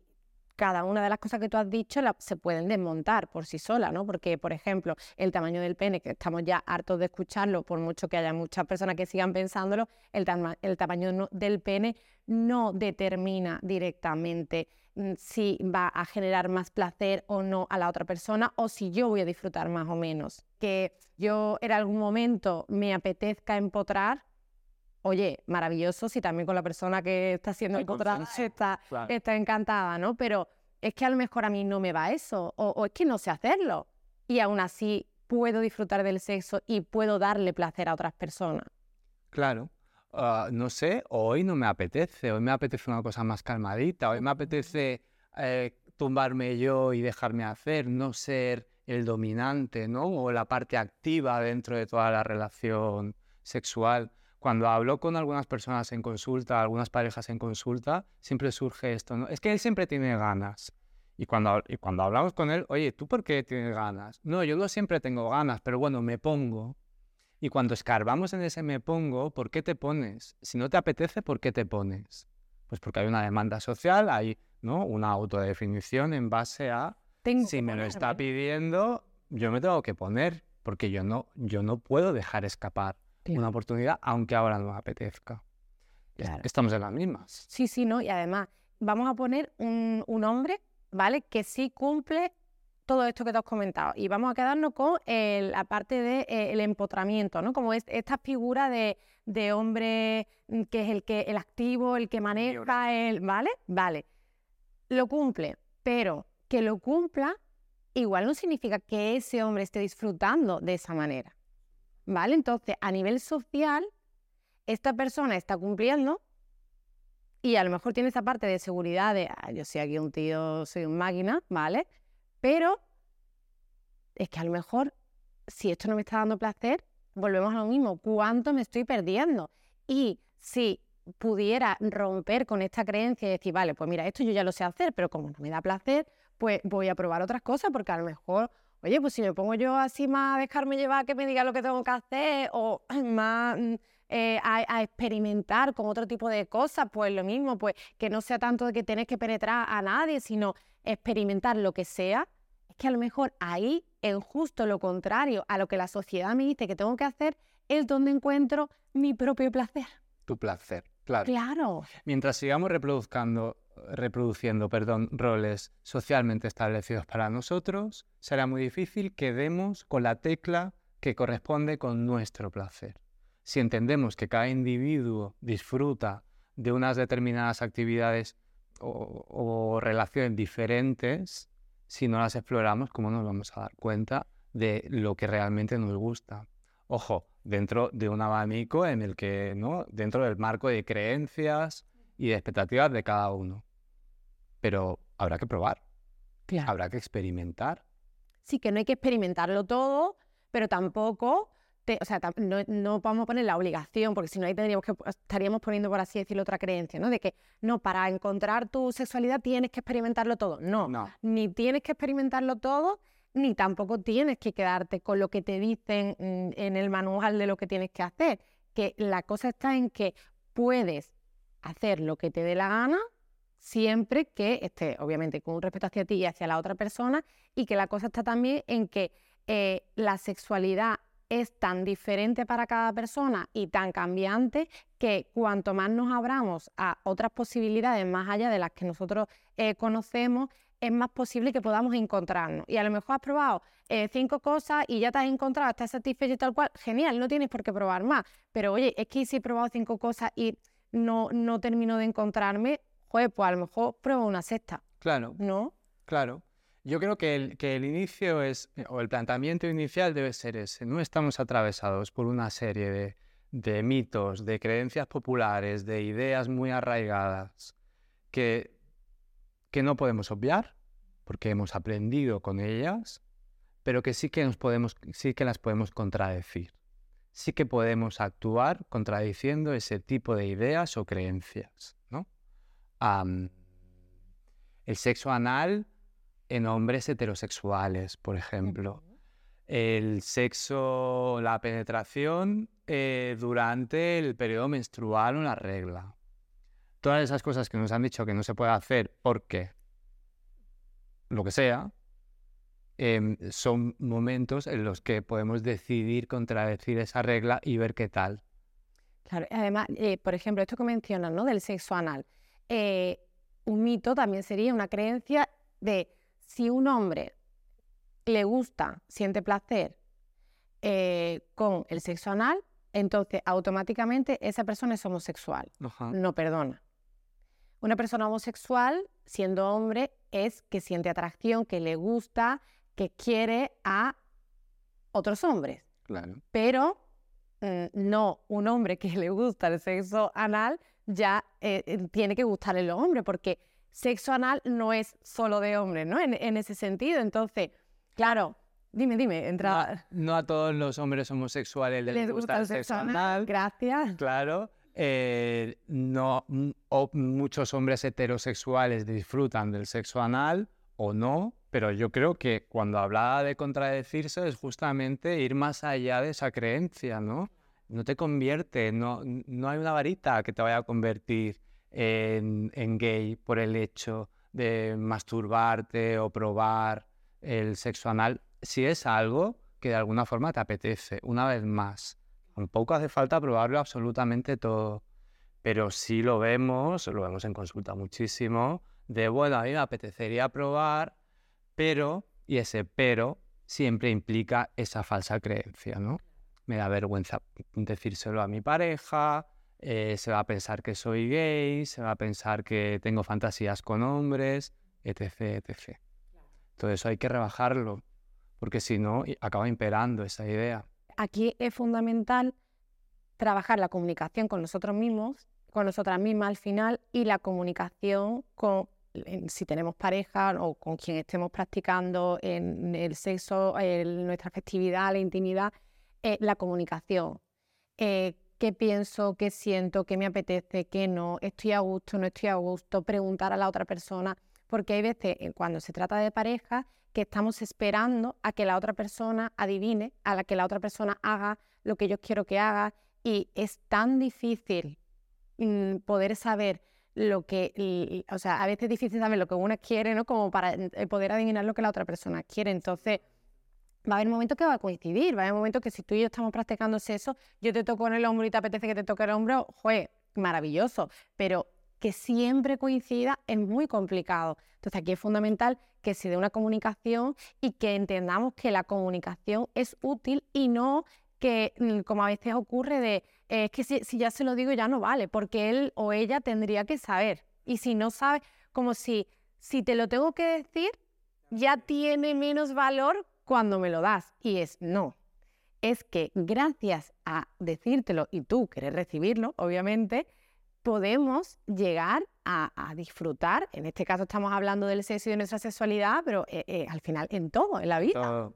cada una de las cosas que tú has dicho se pueden desmontar por sí sola, ¿no? Porque, por ejemplo, el tamaño del pene, que estamos ya hartos de escucharlo, por mucho que haya muchas personas que sigan pensándolo, el, el tamaño del pene no determina directamente si va a generar más placer o no a la otra persona o si yo voy a disfrutar más o menos. Que yo en algún momento me apetezca empotrar, oye, maravilloso si también con la persona que está siendo empotrada está, está encantada, ¿no? Pero es que a lo mejor a mí no me va eso o, o es que no sé hacerlo y aún así puedo disfrutar del sexo y puedo darle placer a otras personas. Claro, Ah, no sé, hoy no me apetece, hoy me apetece una cosa más calmadita, hoy me apetece eh, tumbarme yo y dejarme hacer, no ser el dominante, ¿no? O la parte activa dentro de toda la relación sexual. Cuando hablo con algunas personas en consulta, algunas parejas en consulta, siempre surge esto, ¿no? Es que él siempre tiene ganas. Y cuando, y cuando hablamos con él, oye, ¿tú por qué tienes ganas? No, yo no siempre tengo ganas, pero bueno, me pongo. Y cuando escarbamos en ese me pongo, ¿por qué te pones? Si no te apetece, ¿por qué te pones? Pues porque hay una demanda social, hay ¿no? una autodefinición en base a si me lo está pidiendo, yo me tengo que poner, porque yo no, yo no puedo dejar escapar una oportunidad, aunque ahora no me apetezca. Estamos en las mismas. Sí, sí, ¿no? Y además, vamos a poner un, un hombre, ¿vale? Que sí cumple todo esto que te has comentado. Y vamos a quedarnos con la parte del eh, empotramiento, ¿no? Como es, esta figura de, hombre mm, que es el que el activo, el que maneja, el, ¿vale? Vale. lo cumple, pero que lo cumpla igual no significa que ese hombre esté disfrutando de esa manera. ¿Vale? Entonces, a nivel social, esta persona está cumpliendo y a lo mejor tiene esa parte de seguridad de, ah, yo soy aquí un tío, soy un máquina, ¿vale? Pero es que a lo mejor, si esto no me está dando placer, volvemos a lo mismo, ¿cuánto me estoy perdiendo? Y si pudiera romper con esta creencia y decir, vale, pues mira, esto yo ya lo sé hacer, pero como no me da placer, pues voy a probar otras cosas porque a lo mejor, oye, pues si me pongo yo así más a dejarme llevar, que me diga lo que tengo que hacer o <clears throat> más mm, eh, a, experimentar con otro tipo de cosas, pues lo mismo, pues que no sea tanto de que tienes que penetrar a nadie, sino experimentar lo que sea, que a lo mejor ahí, en justo lo contrario a lo que la sociedad me dice que tengo que hacer, es donde encuentro mi propio placer. Tu placer. Claro. Claro. Mientras sigamos reproduciendo, reproduciendo perdón, roles socialmente establecidos para nosotros, será muy difícil que demos con la tecla que corresponde con nuestro placer. Si entendemos que cada individuo disfruta de unas determinadas actividades o, o relaciones diferentes, si no las exploramos, ¿cómo nos vamos a dar cuenta de lo que realmente nos gusta? Ojo, dentro de un abanico en el que, ¿no? Dentro del marco de creencias y de expectativas de cada uno. Pero habrá que probar. Habrá que experimentar. Sí, que no hay que experimentarlo todo, pero tampoco, o sea, no, no, vamos a poner la obligación, porque si no ahí tendríamos que, estaríamos poniendo, por así decirlo, otra creencia, ¿no? De que no, para encontrar tu sexualidad tienes que experimentarlo todo. No, no. ni tienes que experimentarlo todo, ni tampoco tienes que quedarte con lo que te dicen mm, en el manual de lo que tienes que hacer. Que la cosa está en que puedes hacer lo que te dé la gana siempre que esté, obviamente, con respeto hacia ti y hacia la otra persona, y que la cosa está también en que eh, la sexualidad es tan diferente para cada persona y tan cambiante que cuanto más nos abramos a otras posibilidades más allá de las que nosotros eh, conocemos, es más posible que podamos encontrarnos. Y a lo mejor has probado eh, cinco cosas y ya te has encontrado, estás satisfecho y tal cual, genial, no tienes por qué probar más. Pero oye, es que si he probado cinco cosas y no, no termino de encontrarme, joder, pues a lo mejor pruebo una sexta. Claro. ¿No? Claro. Yo creo que el, que el inicio es, o el planteamiento inicial debe ser ese. No estamos atravesados por una serie de, de mitos, de creencias populares, de ideas muy arraigadas que que no podemos obviar, porque hemos aprendido con ellas, pero que sí que, nos podemos, sí que las podemos contradecir. Sí que podemos actuar contradiciendo ese tipo de ideas o creencias. ¿no? el sexo anal en hombres heterosexuales, por ejemplo. El sexo, la penetración eh, durante el periodo menstrual o la regla todas esas cosas que nos han dicho que no se puede hacer porque lo que sea, em, son momentos en los que podemos decidir contradecir esa regla y ver qué tal. Claro, además, eh, por ejemplo, esto que mencionas, ¿no? Del sexo anal. Eh, un mito también sería una creencia de si un hombre le gusta, siente placer eh, con el sexo anal, entonces automáticamente esa persona es homosexual. No perdona. Una persona homosexual, siendo hombre, es que siente atracción, que le gusta, que quiere a otros hombres. Claro. Pero mm, no un hombre que le gusta el sexo anal ya eh, eh, tiene que gustarle los hombres, porque sexo anal no es solo de hombres, ¿no? En, ese sentido. Entonces, claro, Dime, dime, entra. No, a todos los hombres homosexuales les, gusta, el sexo anal. Gracias. Claro. Eh, no, muchos hombres heterosexuales disfrutan del sexo anal o no, pero yo creo que cuando hablaba de contradecirse es justamente ir más allá de esa creencia, ¿no? No te convierte, no, no hay una varita que te vaya a convertir en, gay por el hecho de masturbarte o probar el sexo anal, si es algo que de alguna forma te apetece, una vez más Tampoco hace falta probarlo absolutamente todo, pero sí lo vemos, lo vemos en consulta muchísimo, de bueno, a mí me apetecería probar, pero, y ese pero siempre implica esa falsa creencia, ¿no? Me da vergüenza decírselo a mi pareja, eh, se va a pensar que soy gay, se va a pensar que tengo fantasías con hombres, etc, etc. Todo eso hay que rebajarlo, porque si no, acaba imperando esa idea. Aquí es fundamental trabajar la comunicación con nosotros mismos, con nosotras mismas al final, y la comunicación con si tenemos pareja o con quien estemos practicando en el sexo, en nuestra afectividad, la intimidad, eh, la comunicación. Eh, ¿Qué pienso, qué siento, qué me apetece, qué no? ¿Estoy a gusto, no estoy a gusto? Preguntar a la otra persona. Porque hay veces, eh, cuando se trata de pareja, que estamos esperando a que la otra persona adivine, a la que la otra persona haga lo que yo quiero que haga. Y es tan difícil mm, poder saber lo que, o sea, a veces es difícil saber lo que uno quiere, ¿no? Como para eh, poder adivinar lo que la otra persona quiere. Entonces, va a haber momentos que va a coincidir, va a haber momentos que si tú y yo estamos practicando eso, yo te toco en el hombro y te apetece que te toque el hombro, ¡jue! maravilloso, pero que siempre coincida es muy complicado. Entonces aquí es fundamental que se dé una comunicación y que entendamos que la comunicación es útil y no que, mm, como a veces ocurre, de es que si, ya se lo digo ya no vale, porque él o ella tendría que saber. Y si no sabe, como si, si te lo tengo que decir, ya tiene menos valor cuando me lo das. Y es no. Es que gracias a decírtelo y tú querer recibirlo, obviamente, podemos llegar a, disfrutar. En este caso estamos hablando del sexo y de nuestra sexualidad, pero eh, eh, al final en todo, en la vida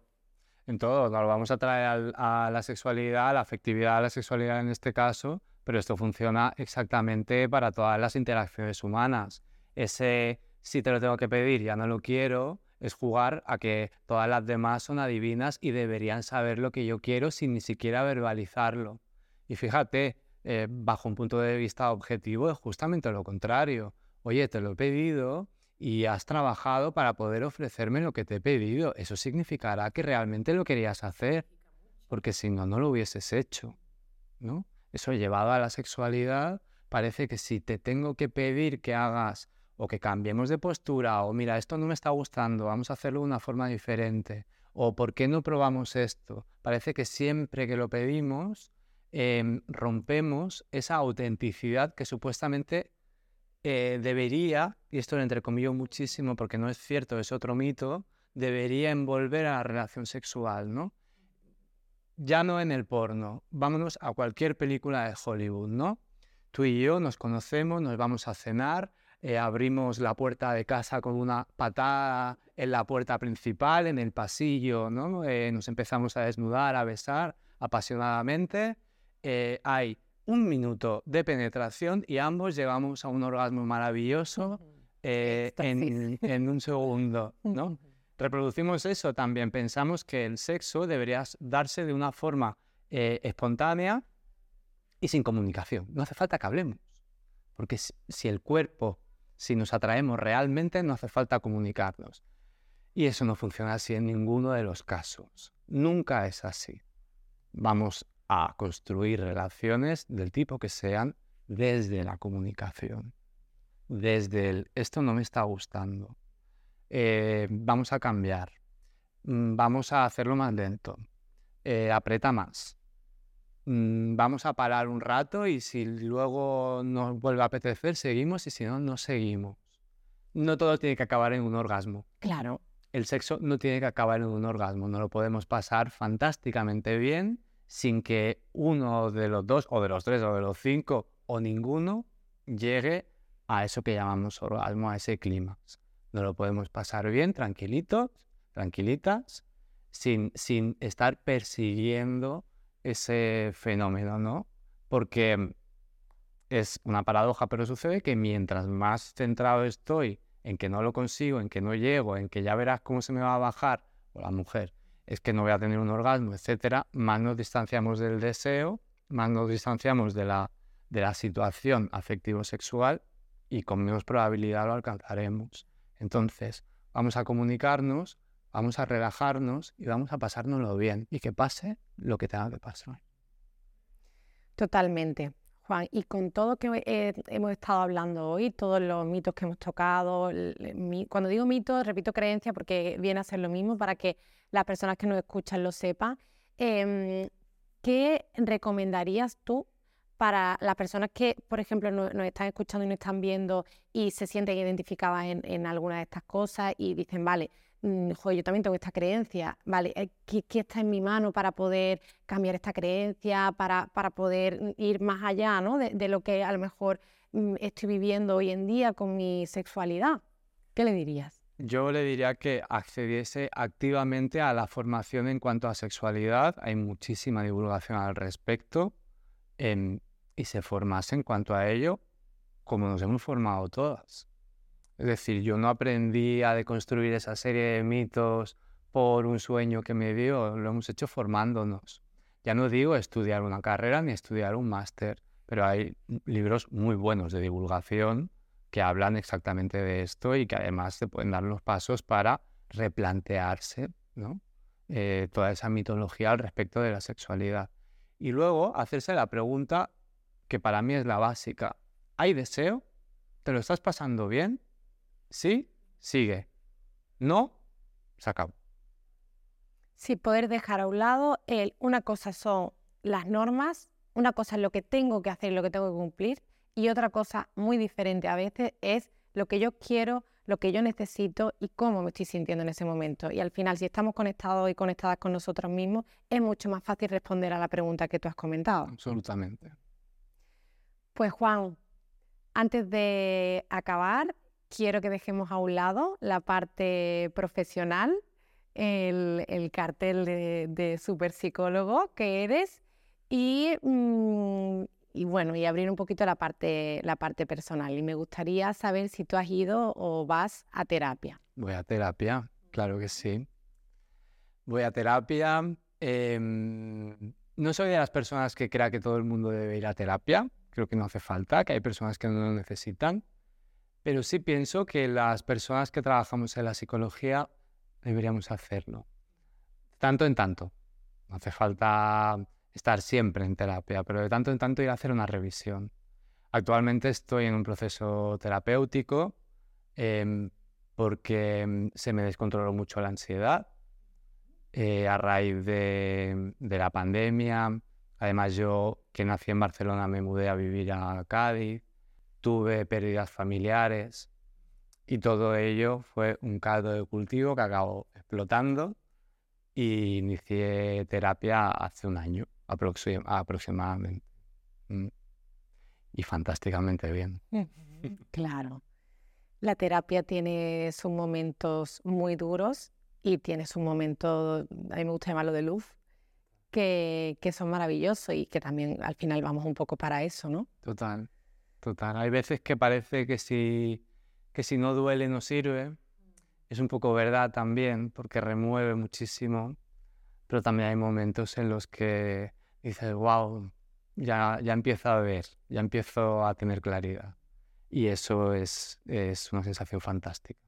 en todo. Lo vamos a traer a la sexualidad, a la afectividad a la sexualidad en este caso, pero esto funciona exactamente para todas las interacciones humanas. Ese si te lo tengo que pedir, ya no lo quiero, es jugar a que todas las demás son adivinas y deberían saber lo que yo quiero sin ni siquiera verbalizarlo. Y fíjate, eh, bajo un punto de vista objetivo es justamente lo contrario. Oye, te lo he pedido, y has trabajado para poder ofrecerme lo que te he pedido. Eso significará que realmente lo querías hacer, porque si no, no lo hubieses hecho, ¿no? Eso llevado a la sexualidad, parece que si te tengo que pedir que hagas o que cambiemos de postura, o mira, esto no me está gustando, vamos a hacerlo de una forma diferente, o ¿por qué no probamos esto? Parece que siempre que lo pedimos, em, rompemos esa autenticidad que supuestamente eh, debería, y esto lo entrecomillo muchísimo porque no es cierto, es otro mito, debería envolver a la relación sexual, ¿no? Ya no en el porno, vámonos a cualquier película de Hollywood, ¿no? Tú y yo nos conocemos, nos vamos a cenar, eh, abrimos la puerta de casa con una patada en la puerta principal, en el pasillo, ¿no? Eh, nos empezamos a desnudar, a besar apasionadamente. hay un minuto de penetración y ambos llegamos a un orgasmo maravilloso eh, en, un segundo, ¿no? Reproducimos eso también. Pensamos que el sexo debería darse de una forma eh, espontánea y sin comunicación. No hace falta que hablemos. Porque si el cuerpo, si nos atraemos realmente, no hace falta comunicarnos. Y eso no funciona así en ninguno de los casos. Nunca es así. Vamos a construir relaciones del tipo que sean desde la comunicación, desde el esto no me está gustando, eh, vamos a cambiar, mm, vamos a hacerlo más lento, eh, aprieta más, mm, vamos a parar un rato y si luego nos vuelve a apetecer, seguimos y si no, no seguimos. No todo tiene que acabar en un orgasmo. Claro. El sexo no tiene que acabar en un orgasmo, no lo podemos pasar fantásticamente bien sin que uno de los dos, o de los tres, o de los cinco, o ninguno llegue a eso que llamamos orgasmo, a ese clímax. No lo podemos pasar bien, tranquilitos, tranquilitas, sin, sin estar persiguiendo ese fenómeno, ¿no? Porque es una paradoja, pero sucede que mientras más centrado estoy en que no lo consigo, en que no llego, en que ya verás cómo se me va a bajar, o la mujer, es que no voy a tener un orgasmo, etcétera, más nos distanciamos del deseo, más nos distanciamos de la, de la situación afectivo-sexual y con menos probabilidad lo alcanzaremos. Entonces, vamos a comunicarnos, vamos a relajarnos y vamos a pasárnoslo bien y que pase lo que tenga que pasar. Totalmente. Juan, y con todo que hemos estado hablando hoy, todos los mitos que hemos tocado, cuando digo mitos, repito creencia porque viene a ser lo mismo para que las personas que nos escuchan lo sepan. Em, ¿Qué recomendarías tú para las personas que, por ejemplo, nos, están escuchando y nos están viendo y se sienten identificadas en, alguna de estas cosas y dicen, vale, joder, yo también tengo esta creencia, ¿vale? Eh, ¿Qué, ¿Qué, está en mi mano para poder cambiar esta creencia, para, para poder ir más allá, ¿no? De, de, lo que a lo mejor mm, estoy viviendo hoy en día con mi sexualidad. ¿Qué le dirías? Yo le diría que accediese activamente a la formación en cuanto a sexualidad. Hay muchísima divulgación al respecto. Em, y se formase en cuanto a ello como nos hemos formado todas. Es decir, yo no aprendí a deconstruir esa serie de mitos por un sueño que me dio, lo hemos hecho formándonos. Ya no digo estudiar una carrera ni estudiar un máster, pero hay libros muy buenos de divulgación que hablan exactamente de esto y que además se pueden dar los pasos para replantearse ¿no? Eh, toda esa mitología al respecto de la sexualidad. Y luego hacerse la pregunta que para mí es la básica. ¿Hay deseo? ¿Te lo estás pasando bien? ¿Sí? Sigue. ¿No? Se acabó. Sí, poder dejar a un lado el, una cosa son las normas, una cosa es lo que tengo que hacer, lo que tengo que cumplir, y otra cosa muy diferente a veces es lo que yo quiero, lo que yo necesito y cómo me estoy sintiendo en ese momento. Y al final, si estamos conectados y conectadas con nosotros mismos, es mucho más fácil responder a la pregunta que tú has comentado. Absolutamente. Pues Juan, antes de acabar, quiero que dejemos a un lado la parte profesional, el, cartel de, de super psicólogo que eres y, mm, y bueno, y abrir un poquito la parte, la parte personal. Y me gustaría saber si tú has ido o vas a terapia. Voy a terapia, claro que sí. Voy a terapia. Em, no soy de las personas que crea que todo el mundo debe ir a terapia. Creo que no hace falta, que hay personas que no lo necesitan. Pero sí pienso que las personas que trabajamos en la psicología deberíamos hacerlo. Tanto en tanto. No hace falta estar siempre en terapia, pero de tanto en tanto ir a hacer una revisión. Actualmente estoy en un proceso terapéutico em, porque se me descontroló mucho la ansiedad eh, a raíz de, de, la pandemia. Además yo, que nací en Barcelona, me mudé a vivir a Cádiz, tuve pérdidas familiares y todo ello fue un caldo de cultivo que acabó explotando y inicié terapia hace un año aproximadamente. Mm. Y fantásticamente bien. Claro. La terapia tiene sus momentos muy duros y tiene sus momentos, a mí me gusta llamarlo de luz, que, que son maravillosos y que también al final vamos un poco para eso, ¿no? Total, total. Hay veces que parece que si, que si no duele no sirve. Es un poco verdad también, porque remueve muchísimo, pero también hay momentos en los que dices, wow, ya, ya empiezo a ver, ya empiezo a tener claridad. Y eso es, es una sensación fantástica.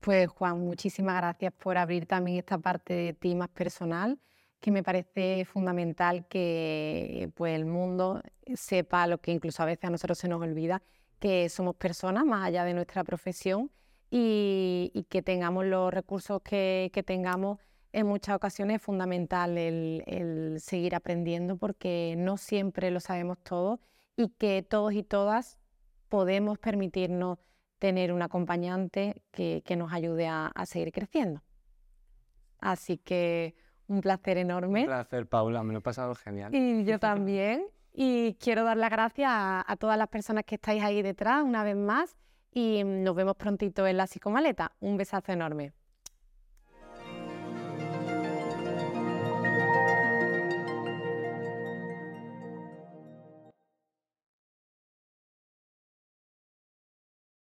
Pues Juan, muchísimas gracias por abrir también esta parte de ti más personal, que me parece fundamental que pues, el mundo sepa lo que incluso a veces a nosotros se nos olvida, que somos personas más allá de nuestra profesión y, que tengamos los recursos que, que tengamos en muchas ocasiones es fundamental el, seguir aprendiendo porque no siempre lo sabemos todo y que todos y todas podemos permitirnos tener un acompañante que, nos ayude a, seguir creciendo. Así que un placer enorme. Un placer, Paula, me lo he pasado genial. Y yo <laughs> también. Y quiero dar las gracias a, a todas las personas que estáis ahí detrás una vez más y nos vemos prontito en la psicomaleta. Un besazo enorme.